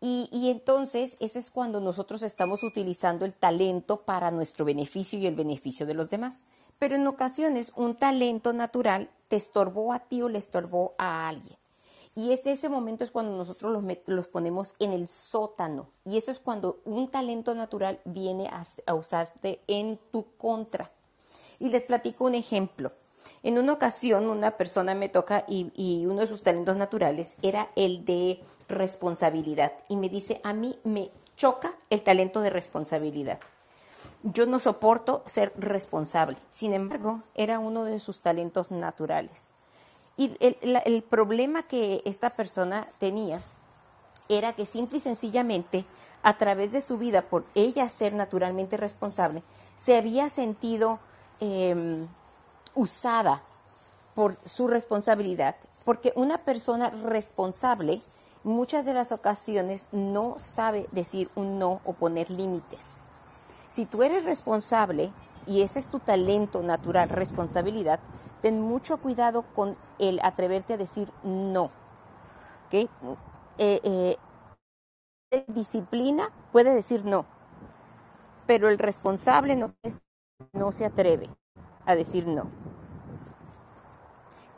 Y, y, entonces, ese es cuando nosotros estamos utilizando el talento para nuestro beneficio y el beneficio de los demás pero en ocasiones un talento natural te estorbó a ti o le estorbó a alguien. Y este ese momento es cuando nosotros los, los, ponemos en el sótano. Y eso es cuando un talento natural viene a, usarte en tu contra. Y les platico un ejemplo. En una ocasión una persona me toca y, y, uno de sus talentos naturales era el de responsabilidad. Y me dice, a mí me choca el talento de responsabilidad. Yo no soporto ser responsable. Sin embargo, era uno de sus talentos naturales. Y el, problema que esta persona tenía era que simple y sencillamente, a través de su vida, por ella ser naturalmente responsable, se había sentido em, usada por su responsabilidad, porque una persona responsable muchas de las ocasiones no sabe decir un no o poner límites. Si tú eres responsable y ese es tu talento natural, responsabilidad, ten mucho cuidado con el atreverte a decir no. ¿okay? Eh, eh, disciplina puede decir no, pero el responsable no, no se atreve a decir no.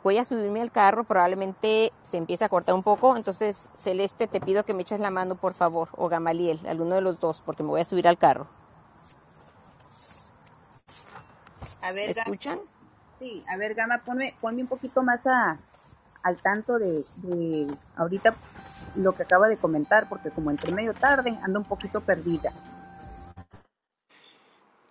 Voy a subirme al carro, probablemente se empiece a cortar un poco, entonces Celeste te pido que me eches la mano por favor, o Gamaliel, alguno de los dos, porque me voy a subir al carro. A ver, escuchan? Sí, a ver, Gama, ponme, ponme un poquito más a, al tanto de, ahorita lo que acaba de comentar, porque como entre medio tarde, ando un poquito perdida.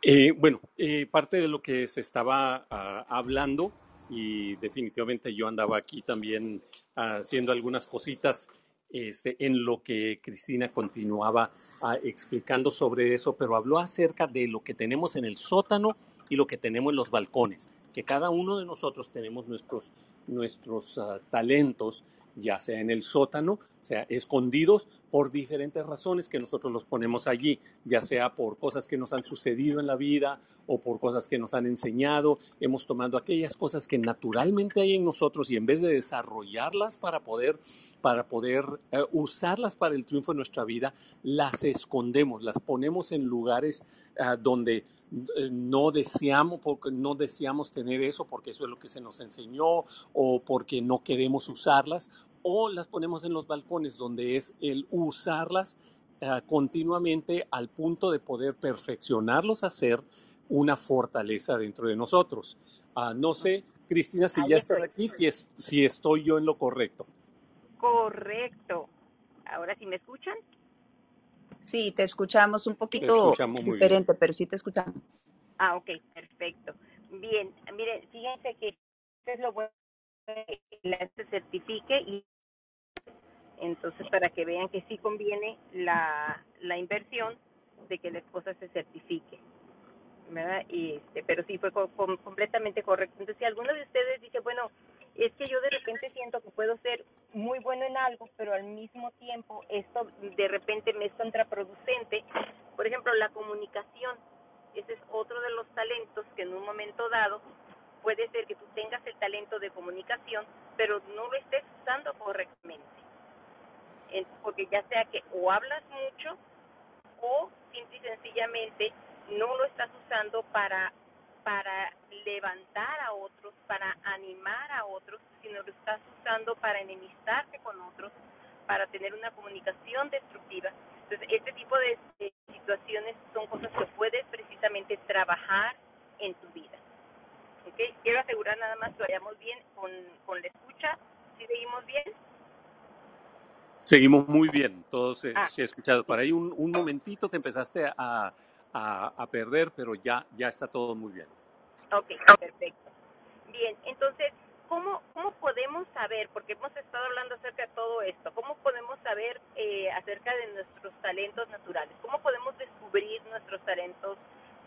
Eh, bueno, eh, parte de lo que se estaba ah, hablando, y definitivamente yo andaba aquí también haciendo algunas cositas este, en lo que Cristina continuaba ah, explicando sobre eso, pero habló acerca de lo que tenemos en el sótano y lo que tenemos en los balcones, que cada uno de nosotros tenemos nuestros, nuestros uh, talentos ya sea en el sótano, sea escondidos por diferentes razones que nosotros los ponemos allí, ya sea por cosas que nos han sucedido en la vida o por cosas que nos han enseñado. Hemos tomado aquellas cosas que naturalmente hay en nosotros y en vez de desarrollarlas para poder, para poder eh, usarlas para el triunfo de nuestra vida, las escondemos, las ponemos en lugares uh, donde no deseamos, porque no deseamos tener eso porque eso es lo que se nos enseñó o porque no queremos usarlas o las ponemos en los balcones donde es el usarlas eh, continuamente al punto de poder perfeccionarlos a ser una fortaleza dentro de nosotros. Ah, no sé, Cristina, si ya estás aquí, si, es, si estoy yo en lo correcto. Correcto. Ahora sí me escuchan. Sí, te escuchamos un poquito diferente, pero sí te escuchamos. Ah, ok, perfecto. Bien, miren, fíjense que es lo bueno que la se certifique y entonces, para que vean que sí conviene la, la inversión de que la esposa se certifique. ¿Verdad? Y este, pero sí fue completamente correcto. Entonces, si alguno de ustedes dice, bueno, es que yo de repente siento que puedo ser muy bueno en algo, pero al mismo tiempo esto de repente me es contraproducente. Por ejemplo, la comunicación. Ese es otro de los talentos que en un momento dado puede ser que tú tengas el talento de comunicación, pero no lo estés usando correctamente porque ya sea que o hablas mucho o simple y sencillamente no lo estás usando para para levantar a otros, para animar a otros, sino lo estás usando para enemistarte con otros, para tener una comunicación destructiva. Entonces, este tipo de, de situaciones son cosas que puedes precisamente trabajar en tu vida. ¿Okay? Quiero asegurar nada más que vayamos bien con, con la escucha. ¿Sí seguimos bien? Seguimos muy bien, todos eh, Ah, sí he escuchado. Por ahí un, un momentito te empezaste a, a, a perder, pero ya, ya está todo muy bien. ok, perfecto. Bien, entonces, ¿cómo, ¿cómo podemos saber, porque hemos estado hablando acerca de todo esto, cómo podemos saber eh, acerca de nuestros talentos naturales? ¿Cómo podemos descubrir nuestros talentos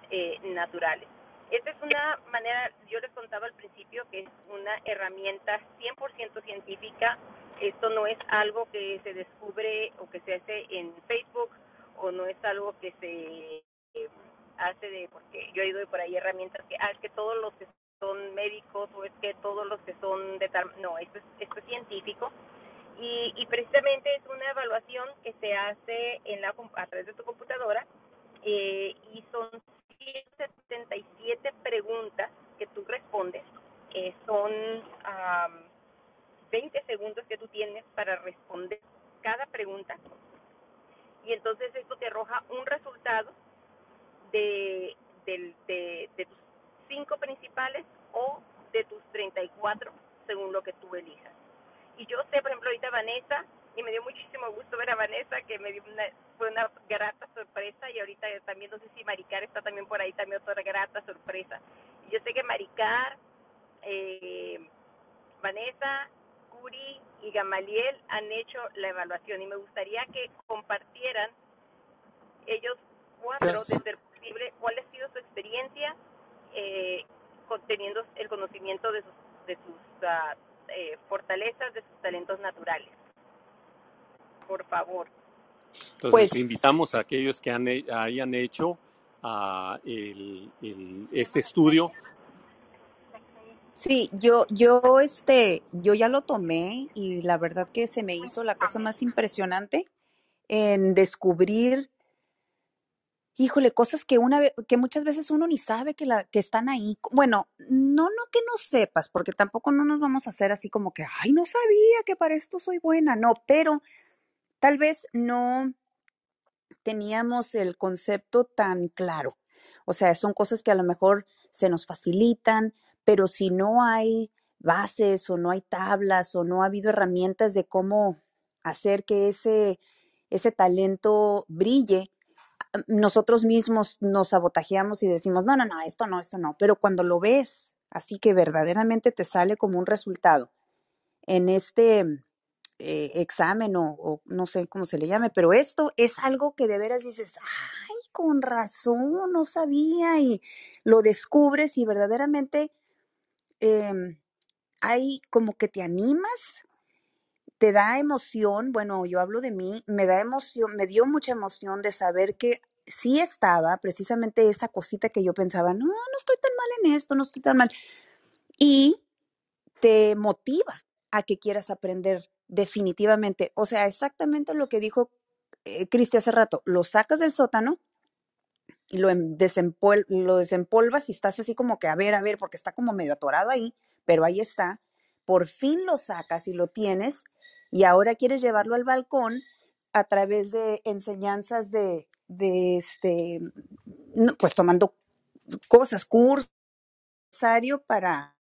eh, naturales? Esta es una manera, yo les contaba al principio, que es una herramienta 100% científica. Esto no es algo que se descubre o que se hace en Facebook o no es algo que se hace de, porque yo he oído por ahí herramientas que, ah, es que todos los que son médicos o es que todos los que son de tal, no, esto es, esto es científico. Y, y precisamente es una evaluación que se hace en la, a través de tu computadora eh, y son 177 preguntas que tú respondes, eh, son um, 20 segundos que tú tienes para responder cada pregunta. Y entonces esto te arroja un resultado de, de, de, de tus cinco principales o de tus 34 según lo que tú elijas. Y yo sé, por ejemplo, ahorita Vanessa, y me dio muchísimo gusto ver a Vanessa, que me dio una, fue una grata sorpresa, y ahorita también, no sé si Maricar está también por ahí, también otra grata sorpresa. Y yo sé que Maricar, eh, Vanessa, Curi y Gamaliel han hecho la evaluación, y me gustaría que compartieran ellos cuatro, de ser posible, cuál ha sido su experiencia eh, teniendo el conocimiento de sus, de sus uh, eh, fortalezas, de sus talentos naturales. Por favor. Entonces, Pues invitamos a aquellos que han, hayan hecho uh, el, el, este estudio. Sí, yo, yo, este, yo ya lo tomé y la verdad que se me hizo la cosa más impresionante en descubrir, híjole, cosas que una que muchas veces uno ni sabe que están ahí. Bueno, no, no que no sepas, porque tampoco no nos vamos a hacer así como que, ay, no sabía que para esto soy buena, no, pero tal vez no teníamos el concepto tan claro. O sea, son cosas que a lo mejor se nos facilitan, pero si no hay bases o no hay tablas o no ha habido herramientas de cómo hacer que ese, ese talento brille, nosotros mismos nos sabotajeamos y decimos, no, no, no, esto no, esto no. Pero cuando lo ves, así que verdaderamente te sale como un resultado en este eh, examen o, no sé cómo se le llame, pero esto es algo que de veras dices, ay, con razón, no sabía y lo descubres y verdaderamente eh, hay como que te animas, te da emoción, bueno, yo hablo de mí, me da emoción, me dio mucha emoción de saber que sí estaba precisamente esa cosita que yo pensaba, no, no estoy tan mal en esto, no estoy tan mal. Y te motiva a que quieras aprender definitivamente. O sea, exactamente lo que dijo eh, Cristi hace rato, lo sacas del sótano y lo, desempol lo desempolvas y estás así como que a ver, a ver, porque está como medio atorado ahí, pero ahí está. Por fin lo sacas y lo tienes y ahora quieres llevarlo al balcón a través de enseñanzas de, este, pues tomando cosas, cursos para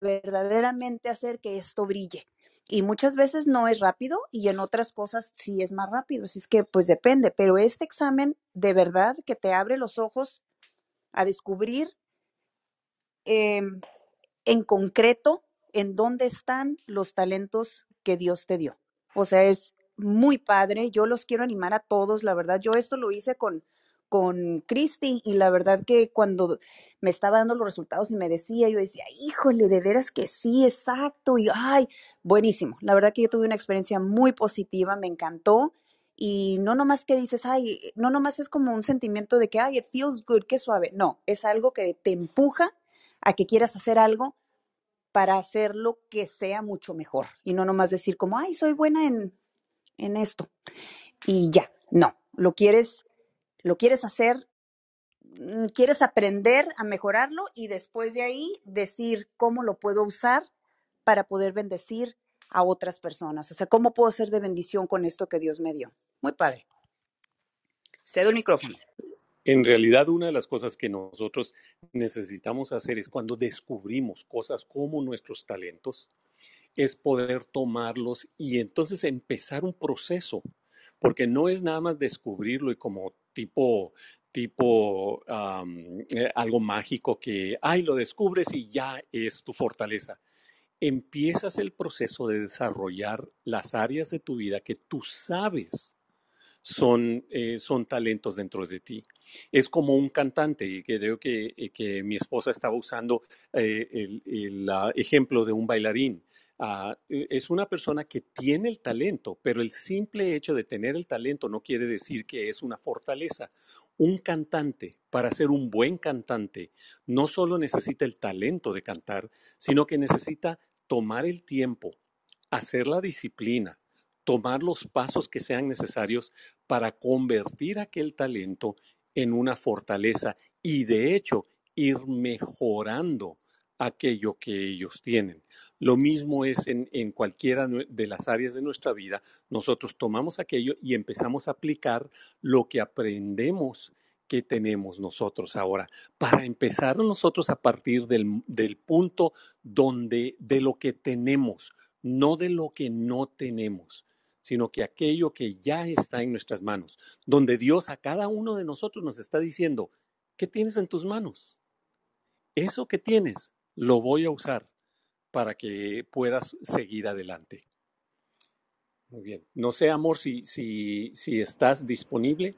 verdaderamente hacer que esto brille. Y muchas veces no es rápido y en otras cosas sí es más rápido. Así es que pues depende, pero este examen de verdad que te abre los ojos a descubrir eh, en concreto en dónde están los talentos que Dios te dio. O sea, es muy padre. Yo los quiero animar a todos. La verdad, yo esto lo hice con, con Cristi y la verdad que cuando me estaba dando los resultados y me decía, yo decía, híjole, de veras que sí, exacto, y ay, buenísimo. La verdad que yo tuve una experiencia muy positiva, me encantó y no nomás que dices, ay, no nomás es como un sentimiento de que, ay, it feels good, qué suave. No, es algo que te empuja a que quieras hacer algo para hacerlo que sea mucho mejor y no nomás decir como, ay, soy buena en, en esto y ya, no, lo quieres, lo quieres hacer, mm, quieres aprender a mejorarlo y después de ahí decir cómo lo puedo usar para poder bendecir a otras personas. O sea, cómo puedo ser de bendición con esto que Dios me dio. Muy padre. Cedo el micrófono. En realidad, una de las cosas que nosotros necesitamos hacer es cuando descubrimos cosas como nuestros talentos, es poder tomarlos y entonces empezar un proceso, porque no es nada más descubrirlo y como tipo tipo eh, algo mágico que, ay, lo descubres y ya es tu fortaleza. Empiezas el proceso de desarrollar las áreas de tu vida que tú sabes son, eh, son talentos dentro de ti. Es como un cantante, y creo que, eh, que mi esposa estaba usando eh, el, el, ejemplo de un bailarín. Ah, eh, es una persona que tiene el talento, pero el simple hecho de tener el talento no quiere decir que es una fortaleza. Un cantante, para ser un buen cantante, no solo necesita el talento de cantar, sino que necesita tomar el tiempo, hacer la disciplina, tomar los pasos que sean necesarios para convertir aquel talento en una fortaleza y de hecho ir mejorando aquello que ellos tienen. Lo mismo es en, en, cualquiera de las áreas de nuestra vida. Nosotros tomamos aquello y empezamos a aplicar lo que aprendemos que tenemos nosotros ahora, para empezar nosotros a partir del, del punto donde de lo que tenemos, no de lo que no tenemos sino que aquello que ya está en nuestras manos, donde Dios a cada uno de nosotros nos está diciendo, ¿qué tienes en tus manos? Eso que tienes lo voy a usar para que puedas seguir adelante. Muy bien. No sé, amor, si, si, si estás disponible.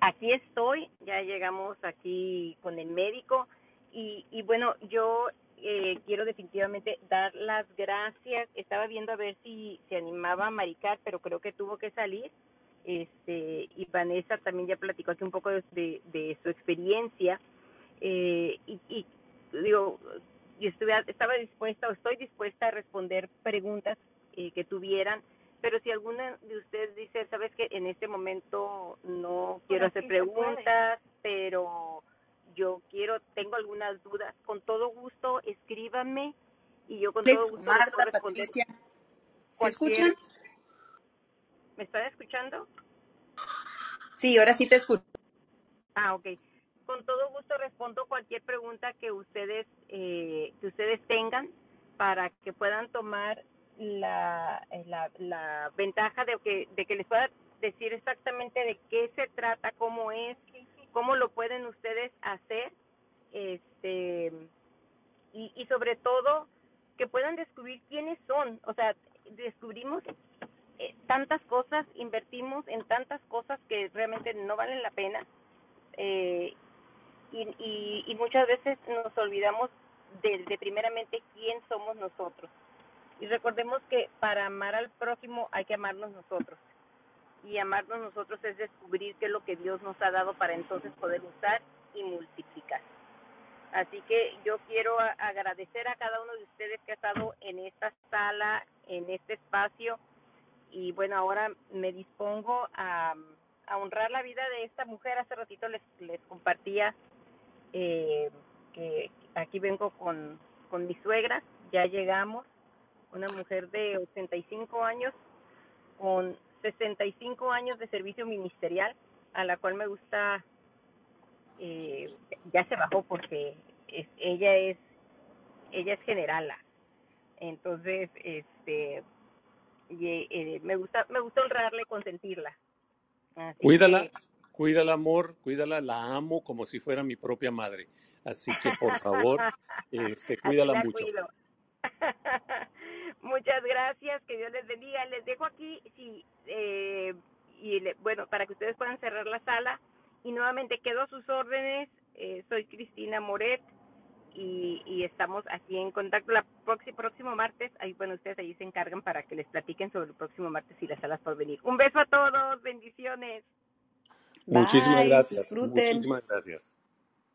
Aquí estoy, ya llegamos aquí con el médico y, y bueno, yo eh, quiero definitivamente dar las gracias. Estaba viendo a ver si se animaba a maricar, pero creo que tuvo que salir. Este, y Vanessa también ya platicó aquí un poco de, de, de su experiencia. Eh, y, y digo, yo estuve, estaba dispuesta o estoy dispuesta a responder preguntas eh, que tuvieran, pero si alguna de ustedes dice, sabes que en este momento no quiero hacer preguntas, pero yo quiero, tengo algunas dudas, con todo gusto escríbanme y yo con Alex, todo gusto Marta, les puedo responder. Patricia, ¿se escuchan? ¿Me están escuchando? Sí, ahora sí te escucho. Ah, ok. Con todo gusto respondo cualquier pregunta que ustedes eh, que ustedes tengan para que puedan tomar la, la, la ventaja de que, de que les pueda decir exactamente de qué se trata, cómo es, cómo lo pueden ustedes hacer, este y, y sobre todo que puedan descubrir quiénes son, o sea, descubrimos eh, tantas cosas, invertimos en tantas cosas que realmente no valen la pena eh, y, y, y muchas veces nos olvidamos de, de primeramente quién somos nosotros. Y recordemos que para amar al prójimo hay que amarnos nosotros. Y amarnos nosotros es descubrir qué es lo que Dios nos ha dado para entonces poder usar y multiplicar. Así que yo quiero agradecer a cada uno de ustedes que ha estado en esta sala, en este espacio. Y bueno, ahora me dispongo a, a honrar la vida de esta mujer. Hace ratito les, les compartía eh, que aquí vengo con, con mi suegra, ya llegamos, una mujer de 85 años con 65 años de servicio ministerial, a la cual me gusta, eh, ya se bajó porque es, ella es ella es generala, entonces este y, eh, me gusta me gusta honrarla y consentirla. Así Cuídala, que cuídala, amor, cuídala, la amo como si fuera mi propia madre. Así que, por favor, [LAUGHS] este, cuídala la mucho. [LAUGHS] Muchas gracias, que Dios les bendiga. Les dejo aquí, sí, eh, y le- bueno, para que ustedes puedan cerrar la sala. Y nuevamente quedo a sus órdenes. Eh, soy Cristina Moret y, y estamos aquí en contacto la próximo, próximo martes. Ahí, bueno, ustedes ahí se encargan para que les platiquen sobre el próximo martes y las salas por venir. Un beso a todos, bendiciones. Muchísimas gracias. disfruten. Muchísimas gracias.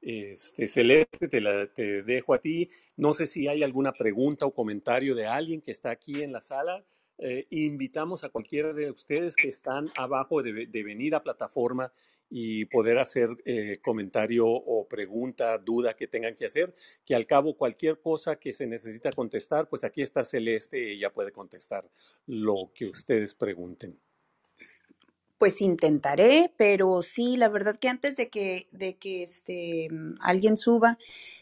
Este, Celeste, te, la, te dejo a ti. No sé si hay alguna pregunta o comentario de alguien que está aquí en la sala. eh, invitamos a cualquiera de ustedes que están abajo de, de venir a plataforma y poder hacer eh, comentario o pregunta, duda que tengan que hacer, que al cabo cualquier cosa que se necesita contestar, pues aquí está Celeste ella puede contestar lo que ustedes pregunten. Pues intentaré, pero sí, la verdad que antes de que, de que este, alguien suba,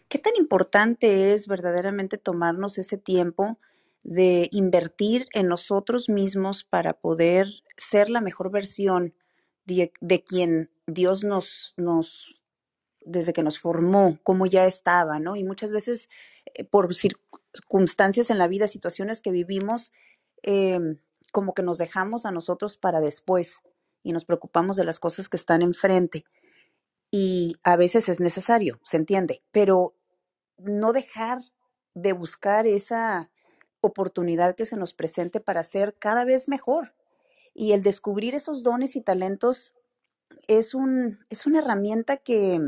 ¿qué tan importante es verdaderamente tomarnos ese tiempo de invertir en nosotros mismos para poder ser la mejor versión de, de quien Dios nos, nos, desde que nos formó, como ya estaba, ¿no? Y muchas veces eh, por circunstancias en la vida, situaciones que vivimos, eh, como que nos dejamos a nosotros para después y nos preocupamos de las cosas que están enfrente. Y a veces es necesario, se entiende, pero no dejar de buscar esa oportunidad que se nos presente para ser cada vez mejor. Y el descubrir esos dones y talentos es, un, es una herramienta que,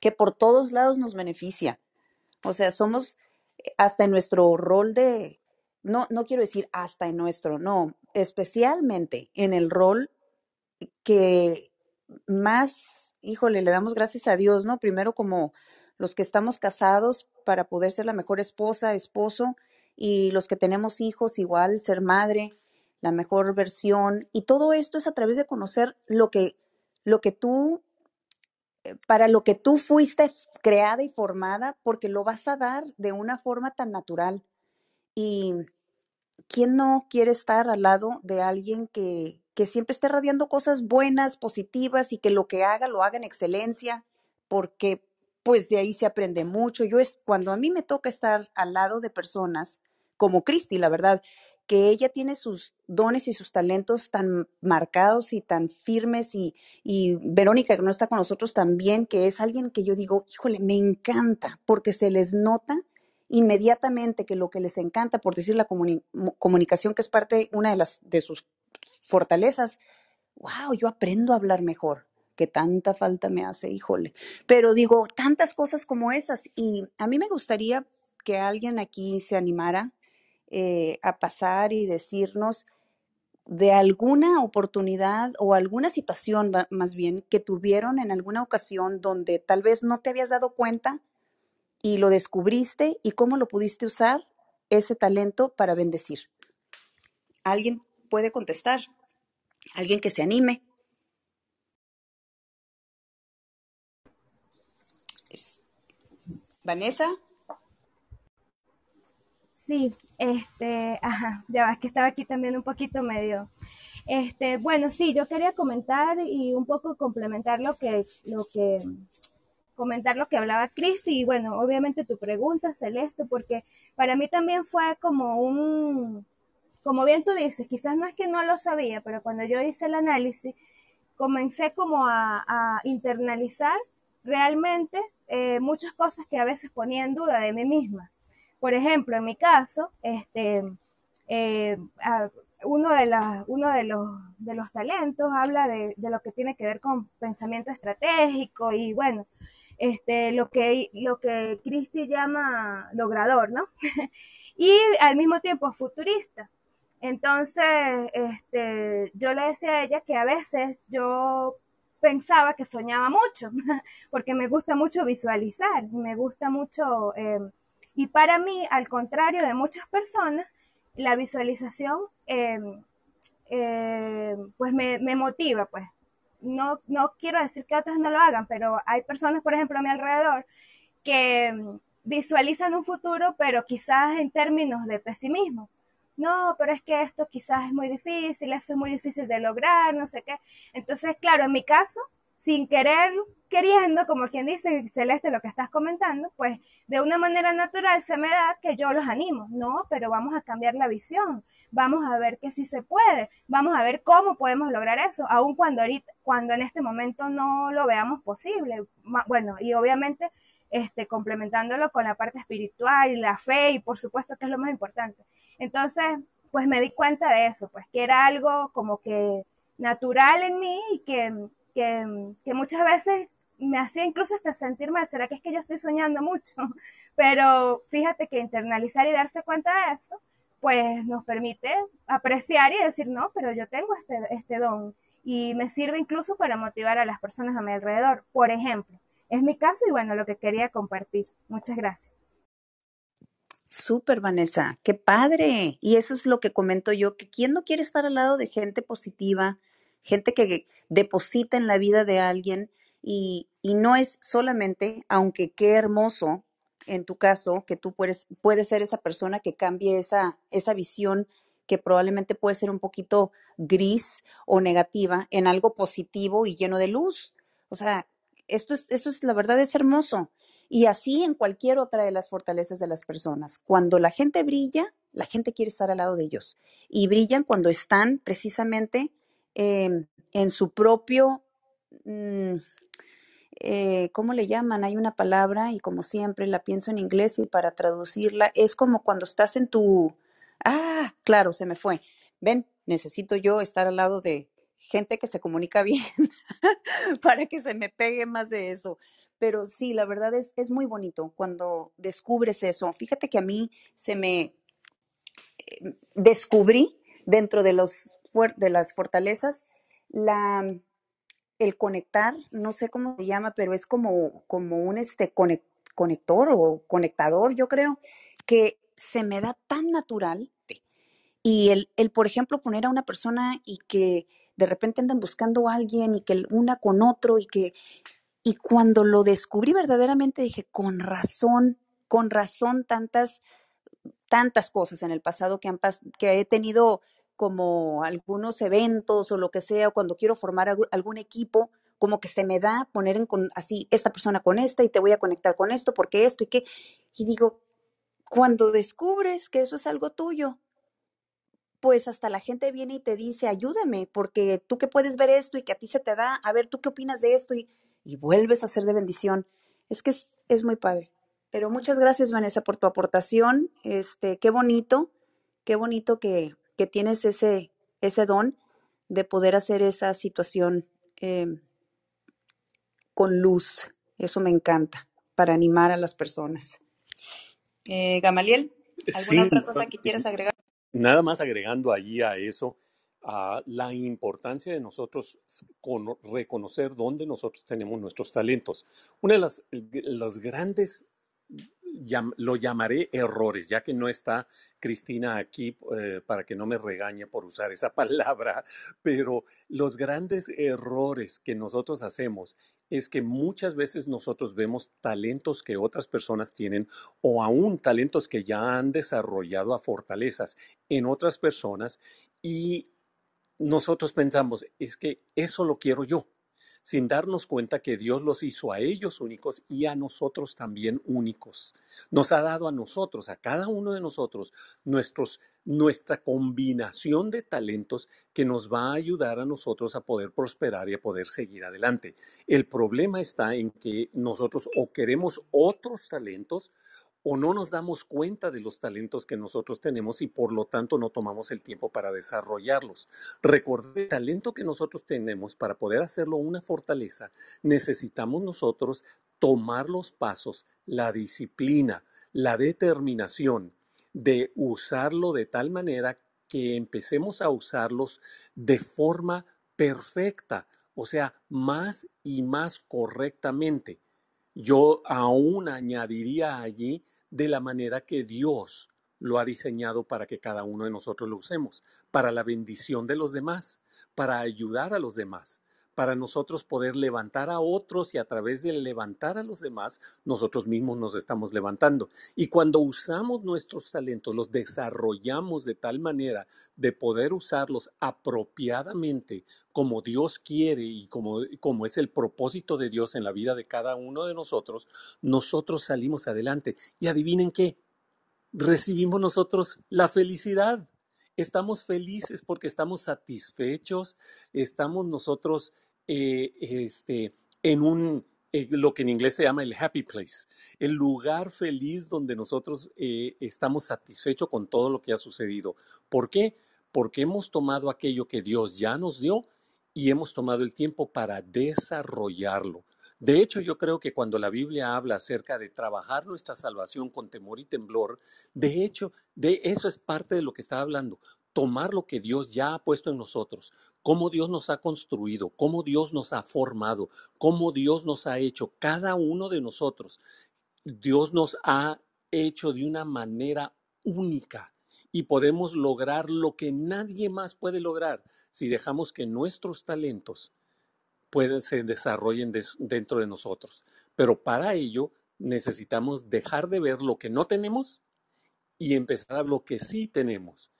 que por todos lados nos beneficia. O sea, somos eh, hasta en nuestro rol de, no, no quiero decir hasta en nuestro, no, especialmente en el rol que más, híjole, le damos gracias a Dios, ¿no? Primero como los que estamos casados para poder ser la mejor esposa, esposo, y los que tenemos hijos igual, ser madre, la mejor versión. Y todo esto es a través de conocer lo que, lo que tú, eh, para lo que tú fuiste creada y formada, porque lo vas a dar de una forma tan natural. Y ¿quién no quiere estar al lado de alguien que, que siempre esté radiando cosas buenas, positivas y que lo que haga lo haga en excelencia? Porque pues de ahí se aprende mucho. Yo es cuando a mí me toca estar al lado de personas como Cristi, la verdad, que ella tiene sus dones y sus talentos tan marcados y tan firmes y, y Verónica, que no está con nosotros también, que es alguien que yo digo, híjole, me encanta, porque se les nota inmediatamente que lo que les encanta, por decir la comunicación, que es parte, una de, las, de sus fortalezas, wow, yo aprendo a hablar mejor, que tanta falta me hace, híjole. Pero digo, tantas cosas como esas. Y a mí me gustaría que alguien aquí se animara eh, a pasar y decirnos de alguna oportunidad o alguna situación más bien que tuvieron en alguna ocasión donde tal vez no te habías dado cuenta y lo descubriste y cómo lo pudiste usar ese talento para bendecir. ¿Alguien puede contestar? ¿Alguien que se anime? Vanessa. Sí, este, ajá, ya vas que estaba aquí también un poquito medio. Este, bueno, sí, yo quería comentar y un poco complementar lo que, lo que, comentar lo que hablaba Cristi y bueno, obviamente tu pregunta, Celeste, porque para mí también fue como un, como bien tú dices, quizás no es que no lo sabía, pero cuando yo hice el análisis, comencé como a, internalizar realmente eh, muchas cosas que a veces ponía en duda de mí misma. Por ejemplo, en mi caso, este, eh, uno, de uno de, los, de los talentos habla de, lo que tiene que ver con pensamiento estratégico y bueno, este, lo que, lo que llama logrador, ¿no? [LAUGHS] y al mismo tiempo futurista. Entonces, este, yo le decía a ella que a veces yo pensaba que soñaba mucho, [LAUGHS] porque me gusta mucho visualizar, me gusta mucho eh, y para mí, al contrario de muchas personas, la visualización em, em, pues me, motiva, pues. No, no quiero decir que otras no lo hagan, pero hay personas, por ejemplo, a mi alrededor, que visualizan un futuro, pero quizás en términos de pesimismo. No, pero es que esto quizás es muy difícil, eso es muy difícil de lograr, no sé qué. Entonces, claro, en mi caso, sin querer, queriendo, como quien dice, Celeste, lo que estás comentando, pues de una manera natural se me da que yo los animo, no, pero vamos a cambiar la visión, vamos a ver que sí se puede, vamos a ver cómo podemos lograr eso, aun cuando ahorita, cuando en este momento no lo veamos posible. Bueno, y obviamente este, complementándolo con la parte espiritual y la fe, y por supuesto que es lo más importante. Entonces, pues me di cuenta de eso, pues que era algo como que natural en mí y que que, muchas veces me hacía incluso hasta sentir mal, ¿será que es que yo estoy soñando mucho? [LAUGHS] Pero fíjate que internalizar y darse cuenta de eso, pues nos permite apreciar y decir, no, pero yo tengo este, este don y me sirve incluso para motivar a las personas a mi alrededor. Por ejemplo, es mi caso y bueno, lo que quería compartir. Muchas gracias. Súper, Vanessa, qué padre. Y eso es lo que comento yo, que quién no quiere estar al lado de gente positiva, gente que deposita en la vida de alguien y, y no es solamente, aunque qué hermoso en tu caso, que tú puedes, puedes ser esa persona que cambie esa, esa visión que probablemente puede ser un poquito gris o negativa en algo positivo y lleno de luz. O sea, esto es, eso es, la verdad es hermoso. Y así en cualquier otra de las fortalezas de las personas. Cuando la gente brilla, la gente quiere estar al lado de ellos. Y brillan cuando están precisamente em, en su propio, mm, eh, ¿cómo le llaman? Hay una palabra y como siempre la pienso en inglés y para traducirla es como cuando estás en tu... Ah, claro, se me fue. Ven, necesito yo estar al lado de gente que se comunica [LAUGHS] bien para que se me pegue más de eso. Pero sí, la verdad es, es muy bonito cuando descubres eso. Fíjate que a mí se me eh, descubrí dentro de, los, de las fortalezas la, el conectar, no sé cómo se llama, pero es como, como un este, conector o conectador, yo creo, que se me da tan natural. Y el, el, por ejemplo, poner a una persona y que de repente andan buscando a alguien y que una con otro y que y cuando lo descubrí verdaderamente dije, con razón, con razón tantas, tantas cosas en el pasado que, han, que he tenido como algunos eventos o lo que sea, cuando quiero formar algún equipo, como que se me da poner en así esta persona con esta y te voy a conectar con esto porque esto y qué. Y digo, cuando descubres que eso es algo tuyo, pues hasta la gente viene y te dice, ayúdame, porque tú que puedes ver esto y que a ti se te da, a ver, tú qué opinas de esto y y vuelves a ser de bendición. Es que es, muy padre. Pero muchas gracias, Vanessa, por tu aportación. Este, qué bonito, qué bonito que, que tienes ese, ese don de poder hacer esa situación em, con luz. Eso me encanta, para animar a las personas. Eh, Gamaliel, ¿alguna otra cosa que quieras agregar? Nada más agregando allí a eso, la importancia de nosotros reconocer dónde nosotros tenemos nuestros talentos. Una de las, las grandes lo llamaré errores, ya que no está Cristina aquí eh, para que no me regañe por usar esa [LAUGHS] palabra, pero los grandes errores que nosotros hacemos es que muchas veces nosotros vemos talentos que otras personas tienen o aún talentos que ya han desarrollado a fortalezas en otras personas y nosotros pensamos, es que eso lo quiero yo, sin darnos cuenta que Dios los hizo a ellos únicos y a nosotros también únicos. Nos ha dado a nosotros, a cada uno de nosotros, nuestros, nuestra combinación de talentos que nos va a ayudar a nosotros a poder prosperar y a poder seguir adelante. El problema está en que nosotros o queremos otros talentos o no nos damos cuenta de los talentos que nosotros tenemos y por lo tanto no tomamos el tiempo para desarrollarlos. Recordar el talento que nosotros tenemos para poder hacerlo una fortaleza, necesitamos nosotros tomar los pasos, la disciplina, la determinación de usarlo de tal manera que empecemos a usarlos de forma perfecta, o sea, más y más correctamente. Yo aún añadiría allí de la manera que Dios lo ha diseñado para que cada uno de nosotros lo usemos, para la bendición de los demás, para ayudar a los demás, para nosotros poder levantar a otros y a través de levantar a los demás, nosotros mismos nos estamos levantando. Y cuando usamos nuestros talentos, los desarrollamos de tal manera de poder usarlos apropiadamente como Dios quiere y como, como es el propósito de Dios en la vida de cada uno de nosotros, nosotros salimos adelante. Y adivinen qué, recibimos nosotros la felicidad estamos felices porque estamos satisfechos, estamos nosotros eh, este, en un, eh, lo que en inglés se llama el happy place, el lugar feliz donde nosotros eh, estamos satisfechos con todo lo que ha sucedido. ¿Por qué? Porque hemos tomado aquello que Dios ya nos dio y hemos tomado el tiempo para desarrollarlo. De hecho, yo creo que cuando la Biblia habla acerca de trabajar nuestra salvación con temor y temblor, de hecho, de eso es parte de lo que está hablando. Tomar lo que Dios ya ha puesto en nosotros, cómo Dios nos ha construido, cómo Dios nos ha formado, cómo Dios nos ha hecho, cada uno de nosotros. Dios nos ha hecho de una manera única y podemos lograr lo que nadie más puede lograr si dejamos que nuestros talentos pueden se desarrollen des- dentro de nosotros. Pero para ello necesitamos dejar de ver lo que no tenemos y empezar a lo que sí tenemos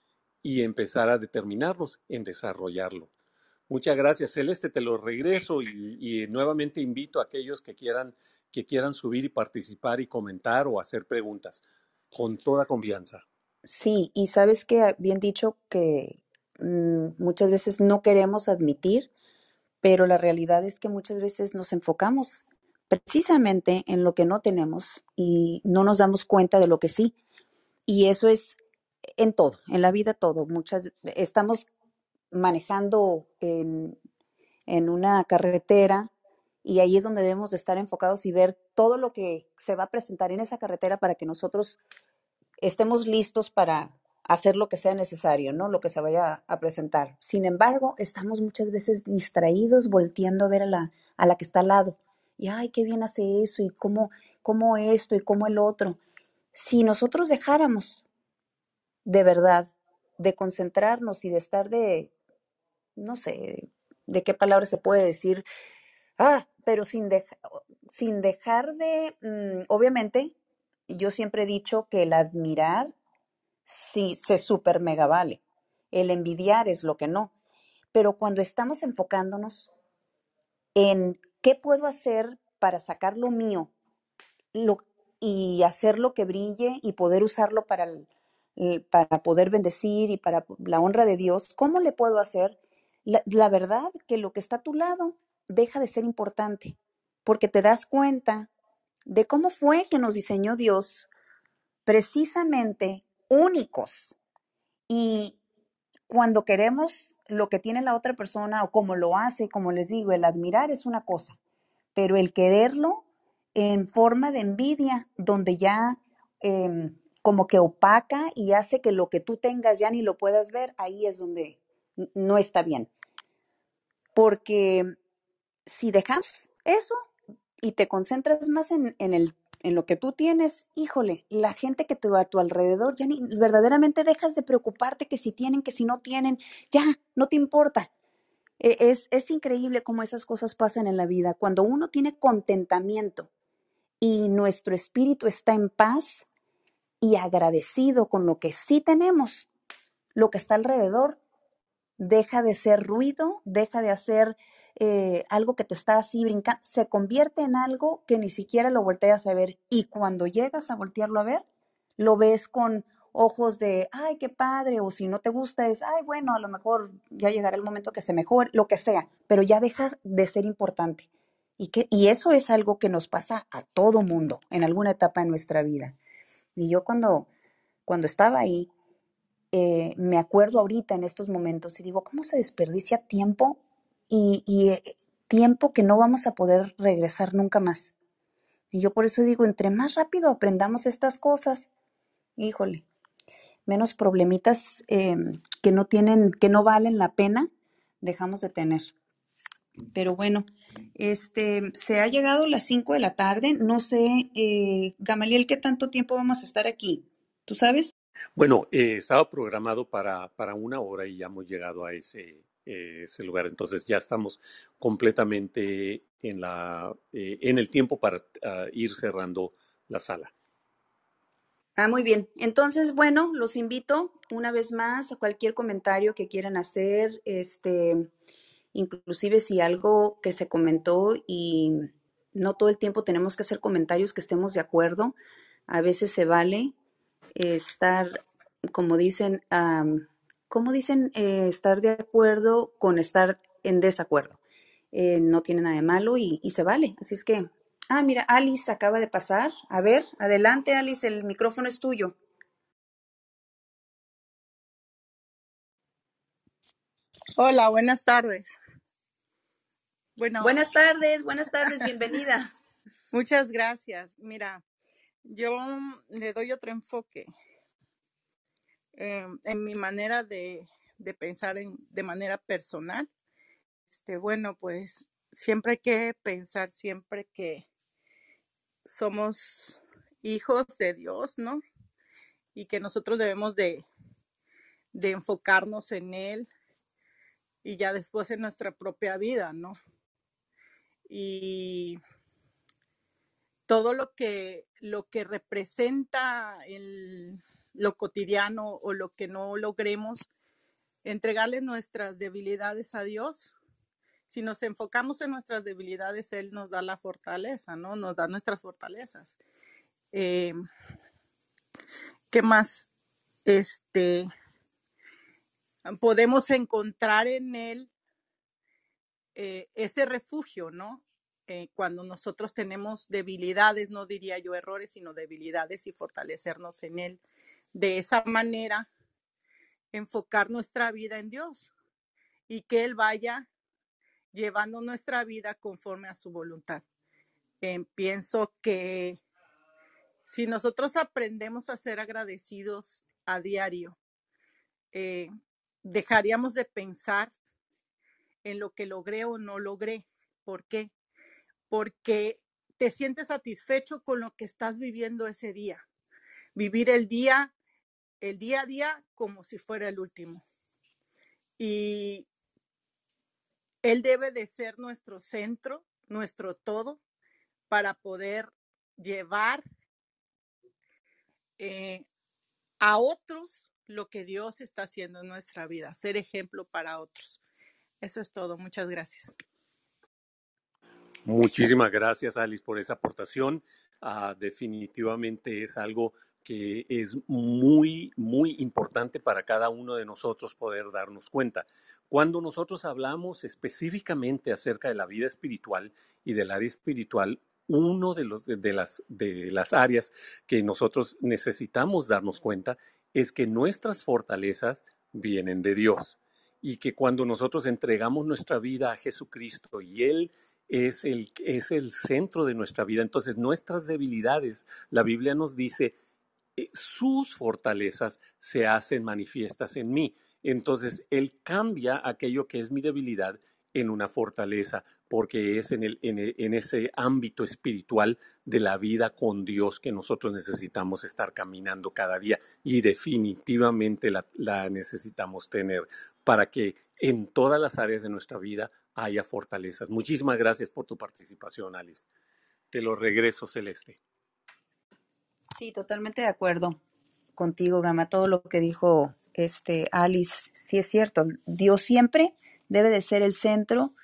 y empezar a determinarnos en desarrollarlo. Muchas gracias, Celeste, te lo regreso y, nuevamente invito a aquellos que quieran, que quieran subir y participar y comentar o hacer preguntas, con toda confianza. Sí, y sabes que bien dicho que mm, muchas veces no queremos admitir, pero la realidad es que muchas veces nos enfocamos precisamente en lo que no tenemos y no nos damos cuenta de lo que sí. Y eso es en todo, en la vida todo. Muchas estamos manejando en, en una carretera y ahí es donde debemos de estar enfocados y ver todo lo que se va a presentar en esa carretera para que nosotros estemos listos para hacer lo que sea necesario, ¿no? Lo que se vaya a presentar. Sin embargo, estamos muchas veces distraídos volteando a ver a la, a la que está al lado. Y, ay, qué bien hace eso, y cómo, cómo esto, y cómo el otro. Si nosotros dejáramos de verdad de concentrarnos y de estar de, no sé, de qué palabra se puede decir, ah, pero sin, deja- sin dejar de, mm, obviamente, yo siempre he dicho que el admirar sí se super mega vale. El envidiar es lo que no. Pero cuando estamos enfocándonos en qué puedo hacer para sacar lo mío lo- y hacerlo que brille y poder usarlo para, el- para poder bendecir y para la honra de Dios, ¿cómo le puedo hacer? La, la verdad que lo que está a tu lado deja de ser importante porque te das cuenta de cómo fue que nos diseñó Dios precisamente únicos. Y cuando queremos lo que tiene la otra persona o como lo hace, como les digo, el admirar es una cosa, pero el quererlo en forma de envidia, donde ya em, como que opaca y hace que lo que tú tengas ya ni lo puedas ver, ahí es donde no está bien. Porque si dejamos eso y te concentras más en, en el, en lo que tú tienes, híjole, la gente que te va a tu alrededor, ya ni verdaderamente dejas de preocuparte que si tienen, que si no tienen, ya, no te importa. E- Es, es increíble cómo esas cosas pasan en la vida. Cuando uno tiene contentamiento y nuestro espíritu está en paz y agradecido con lo que sí tenemos, lo que está alrededor deja de ser ruido, deja de hacer eh, algo que te está así brincando, se convierte en algo que ni siquiera lo volteas a ver. Y cuando llegas a voltearlo a ver, lo ves con ojos de, ay, qué padre, o si no te gusta es, ay, bueno, a lo mejor ya llegará el momento que se mejore, lo que sea, pero ya deja de ser importante. Y, que, y eso es algo que nos pasa a todo mundo en alguna etapa de nuestra vida. Y yo cuando, cuando estaba ahí, eh, me acuerdo ahorita en estos momentos y digo, ¿cómo se desperdicia tiempo y, y, eh, tiempo que no vamos a poder regresar nunca más? Y yo por eso digo, entre más rápido aprendamos estas cosas, híjole, menos problemitas eh, que no tienen, que no valen la pena, dejamos de tener. Pero bueno, este, se ha llegado las 5 de la tarde. No sé, eh, Gamaliel, ¿qué tanto tiempo vamos a estar aquí? ¿Tú sabes? Bueno, eh, estaba programado para, para una hora y ya hemos llegado a ese, eh, ese lugar. Entonces ya estamos completamente en, la, eh, en el tiempo para ah, ir cerrando la sala. Ah, muy bien. Entonces, bueno, los invito una vez más a cualquier comentario que quieran hacer, este, inclusive si algo que se comentó y no todo el tiempo tenemos que hacer comentarios que estemos de acuerdo, a veces se vale eh, estar, como dicen, am, ¿cómo dicen? Eh, estar de acuerdo con estar en desacuerdo. Eh, no tiene nada de malo y, y se vale. Así es que, ah, mira, Alice acaba de pasar. A ver, adelante, Alice, el micrófono es tuyo. Hola, buenas tardes. Bueno, Buenas tardes, buenas tardes, bienvenida. [LAUGHS] muchas gracias. Mira, yo le doy otro enfoque eh, en mi manera de, de pensar en, de manera personal. Este, bueno, pues siempre hay que pensar siempre que somos hijos de Dios, ¿no? Y que nosotros debemos de, de enfocarnos en Él y ya después en nuestra propia vida, ¿no? Y todo lo que, lo que representa el, lo cotidiano o lo que no logremos, entregarle nuestras debilidades a Dios. Si nos enfocamos en nuestras debilidades, Él nos da la fortaleza, ¿no? Nos da nuestras fortalezas. Eh, ¿Qué más? Este, podemos encontrar en Él eh, ese refugio, ¿no? Eh, cuando nosotros tenemos debilidades, no diría yo errores, sino debilidades y fortalecernos en Él. De esa manera, enfocar nuestra vida en Dios y que Él vaya llevando nuestra vida conforme a su voluntad. Eh, pienso que si nosotros aprendemos a ser agradecidos a diario, dejaríamos de pensar en lo que logré o no logré. ¿Por qué? Porque te sientes satisfecho con lo que estás viviendo ese día. Vivir el día, el día a día como si fuera el último. Y Él debe de ser nuestro centro, nuestro todo, para poder llevar eh, a otros lo que Dios está haciendo en nuestra vida, ser ejemplo para otros. Eso es todo. Muchas gracias. Muchísimas gracias, Alice, por esa aportación. Ah, definitivamente es algo que es muy, muy importante para cada uno de nosotros poder darnos cuenta. Cuando nosotros hablamos específicamente acerca de la vida espiritual y del área espiritual, uno de, los, de, las, de las áreas que nosotros necesitamos darnos cuenta es que nuestras fortalezas vienen de Dios y que cuando nosotros entregamos nuestra vida a Jesucristo y Él es el, es el centro de nuestra vida, entonces nuestras debilidades, la Biblia nos dice, eh, sus fortalezas se hacen manifiestas en mí. Entonces, Él cambia aquello que es mi debilidad en una fortaleza, porque es en, el, en, ese ámbito espiritual de la vida con Dios que nosotros necesitamos estar caminando cada día y definitivamente la, la necesitamos tener para que en todas las áreas de nuestra vida haya fortalezas. Muchísimas gracias por tu participación, Alice. Te lo regreso, Celeste. Sí, totalmente de acuerdo contigo, Gama. Todo lo que dijo este Alice, sí es cierto. Dios siempre debe de ser el centro,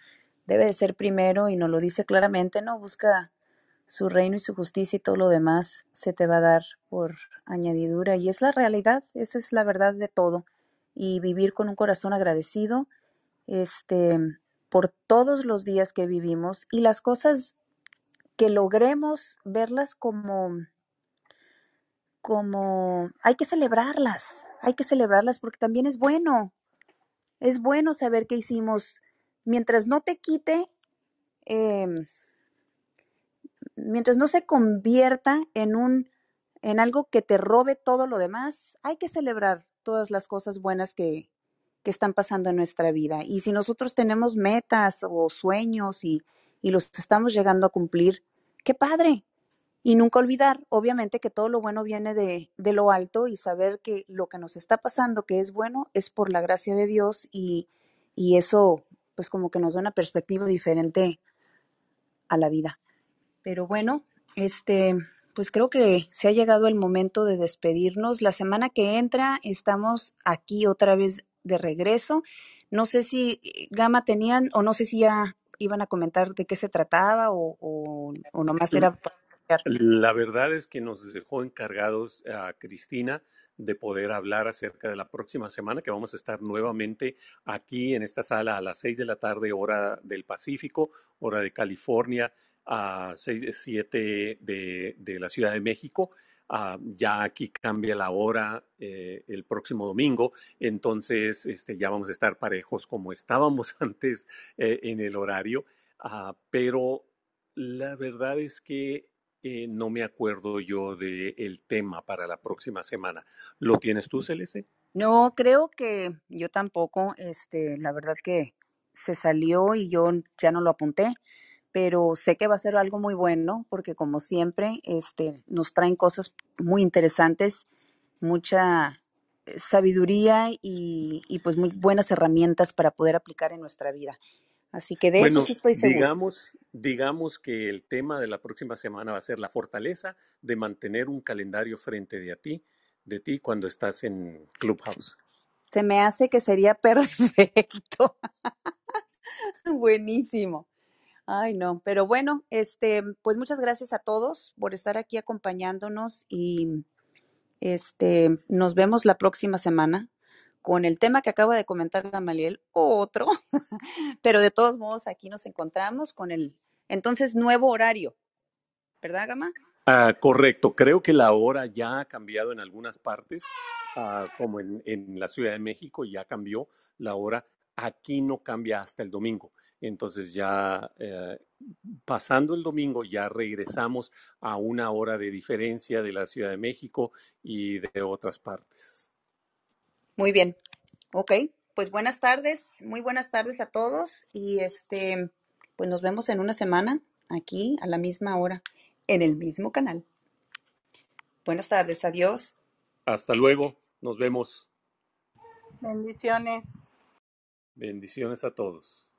debe de ser primero y nos lo dice claramente, ¿no? Busca su reino y su justicia y todo lo demás se te va a dar por añadidura. Y es la realidad, esa es la verdad de todo. Y vivir con un corazón agradecido, este, por todos los días que vivimos y las cosas que logremos verlas como como hay que celebrarlas, hay que celebrarlas porque también es bueno, es bueno saber que hicimos, mientras no te quite, em, mientras no se convierta en un, en algo que te robe todo lo demás, hay que celebrar todas las cosas buenas que, que están pasando en nuestra vida. Y si nosotros tenemos metas o sueños y, y los estamos llegando a cumplir, qué padre, y nunca olvidar, obviamente, que todo lo bueno viene de, de lo alto y saber que lo que nos está pasando, que es bueno, es por la gracia de Dios y, y eso, pues como que nos da una perspectiva diferente a la vida. Pero bueno, este, pues creo que se ha llegado el momento de despedirnos. La semana que entra estamos aquí otra vez de regreso. No sé si eh, Gama tenían, o no sé si ya iban a comentar de qué se trataba o, o, o nomás era para La verdad es que nos dejó encargados a Cristina de poder hablar acerca de la próxima semana, que vamos a estar nuevamente aquí en esta sala a las 6 de la tarde, hora del Pacífico, hora de California, a 6, 7 de, de la Ciudad de México. Ah, ya aquí cambia la hora eh, el próximo domingo, entonces este, ya vamos a estar parejos como estábamos [LAUGHS] antes eh, en el horario. Ah, pero la verdad es que eh, no me acuerdo yo del tema para la próxima semana. ¿Lo tienes tú, Celeste? No, creo que yo tampoco, este, la verdad que se salió y yo ya no lo apunté, pero sé que va a ser algo muy bueno porque como siempre, este, nos traen cosas muy interesantes, mucha eh, sabiduría y, y pues muy buenas herramientas para poder aplicar en nuestra vida. Así que de eso sí estoy segura. digamos, digamos que el tema de la próxima semana va a ser la fortaleza de mantener un calendario frente de a ti, de ti cuando estás en Clubhouse. Se me hace que sería [LAUGHS] perfecto. Buenísimo. Ay, no, pero bueno, este, pues muchas gracias a todos por estar aquí acompañándonos y este, nos vemos la próxima semana con el tema que acaba de comentar Gamaliel otro, [LAUGHS] pero de todos modos aquí nos encontramos con el entonces nuevo horario, ¿verdad, Gama? Ah, correcto, creo que la hora ya ha cambiado en algunas partes, ah, como en, en la Ciudad de México ya cambió la hora, aquí no cambia hasta el domingo. Entonces ya eh, pasando el domingo ya regresamos a una hora de diferencia de la Ciudad de México y de otras partes. Muy bien. Ok, pues buenas tardes, muy buenas tardes a todos y este, pues nos vemos en una semana aquí a la misma hora, en el mismo canal. Buenas tardes, adiós. Hasta luego, nos vemos. Bendiciones. Bendiciones a todos.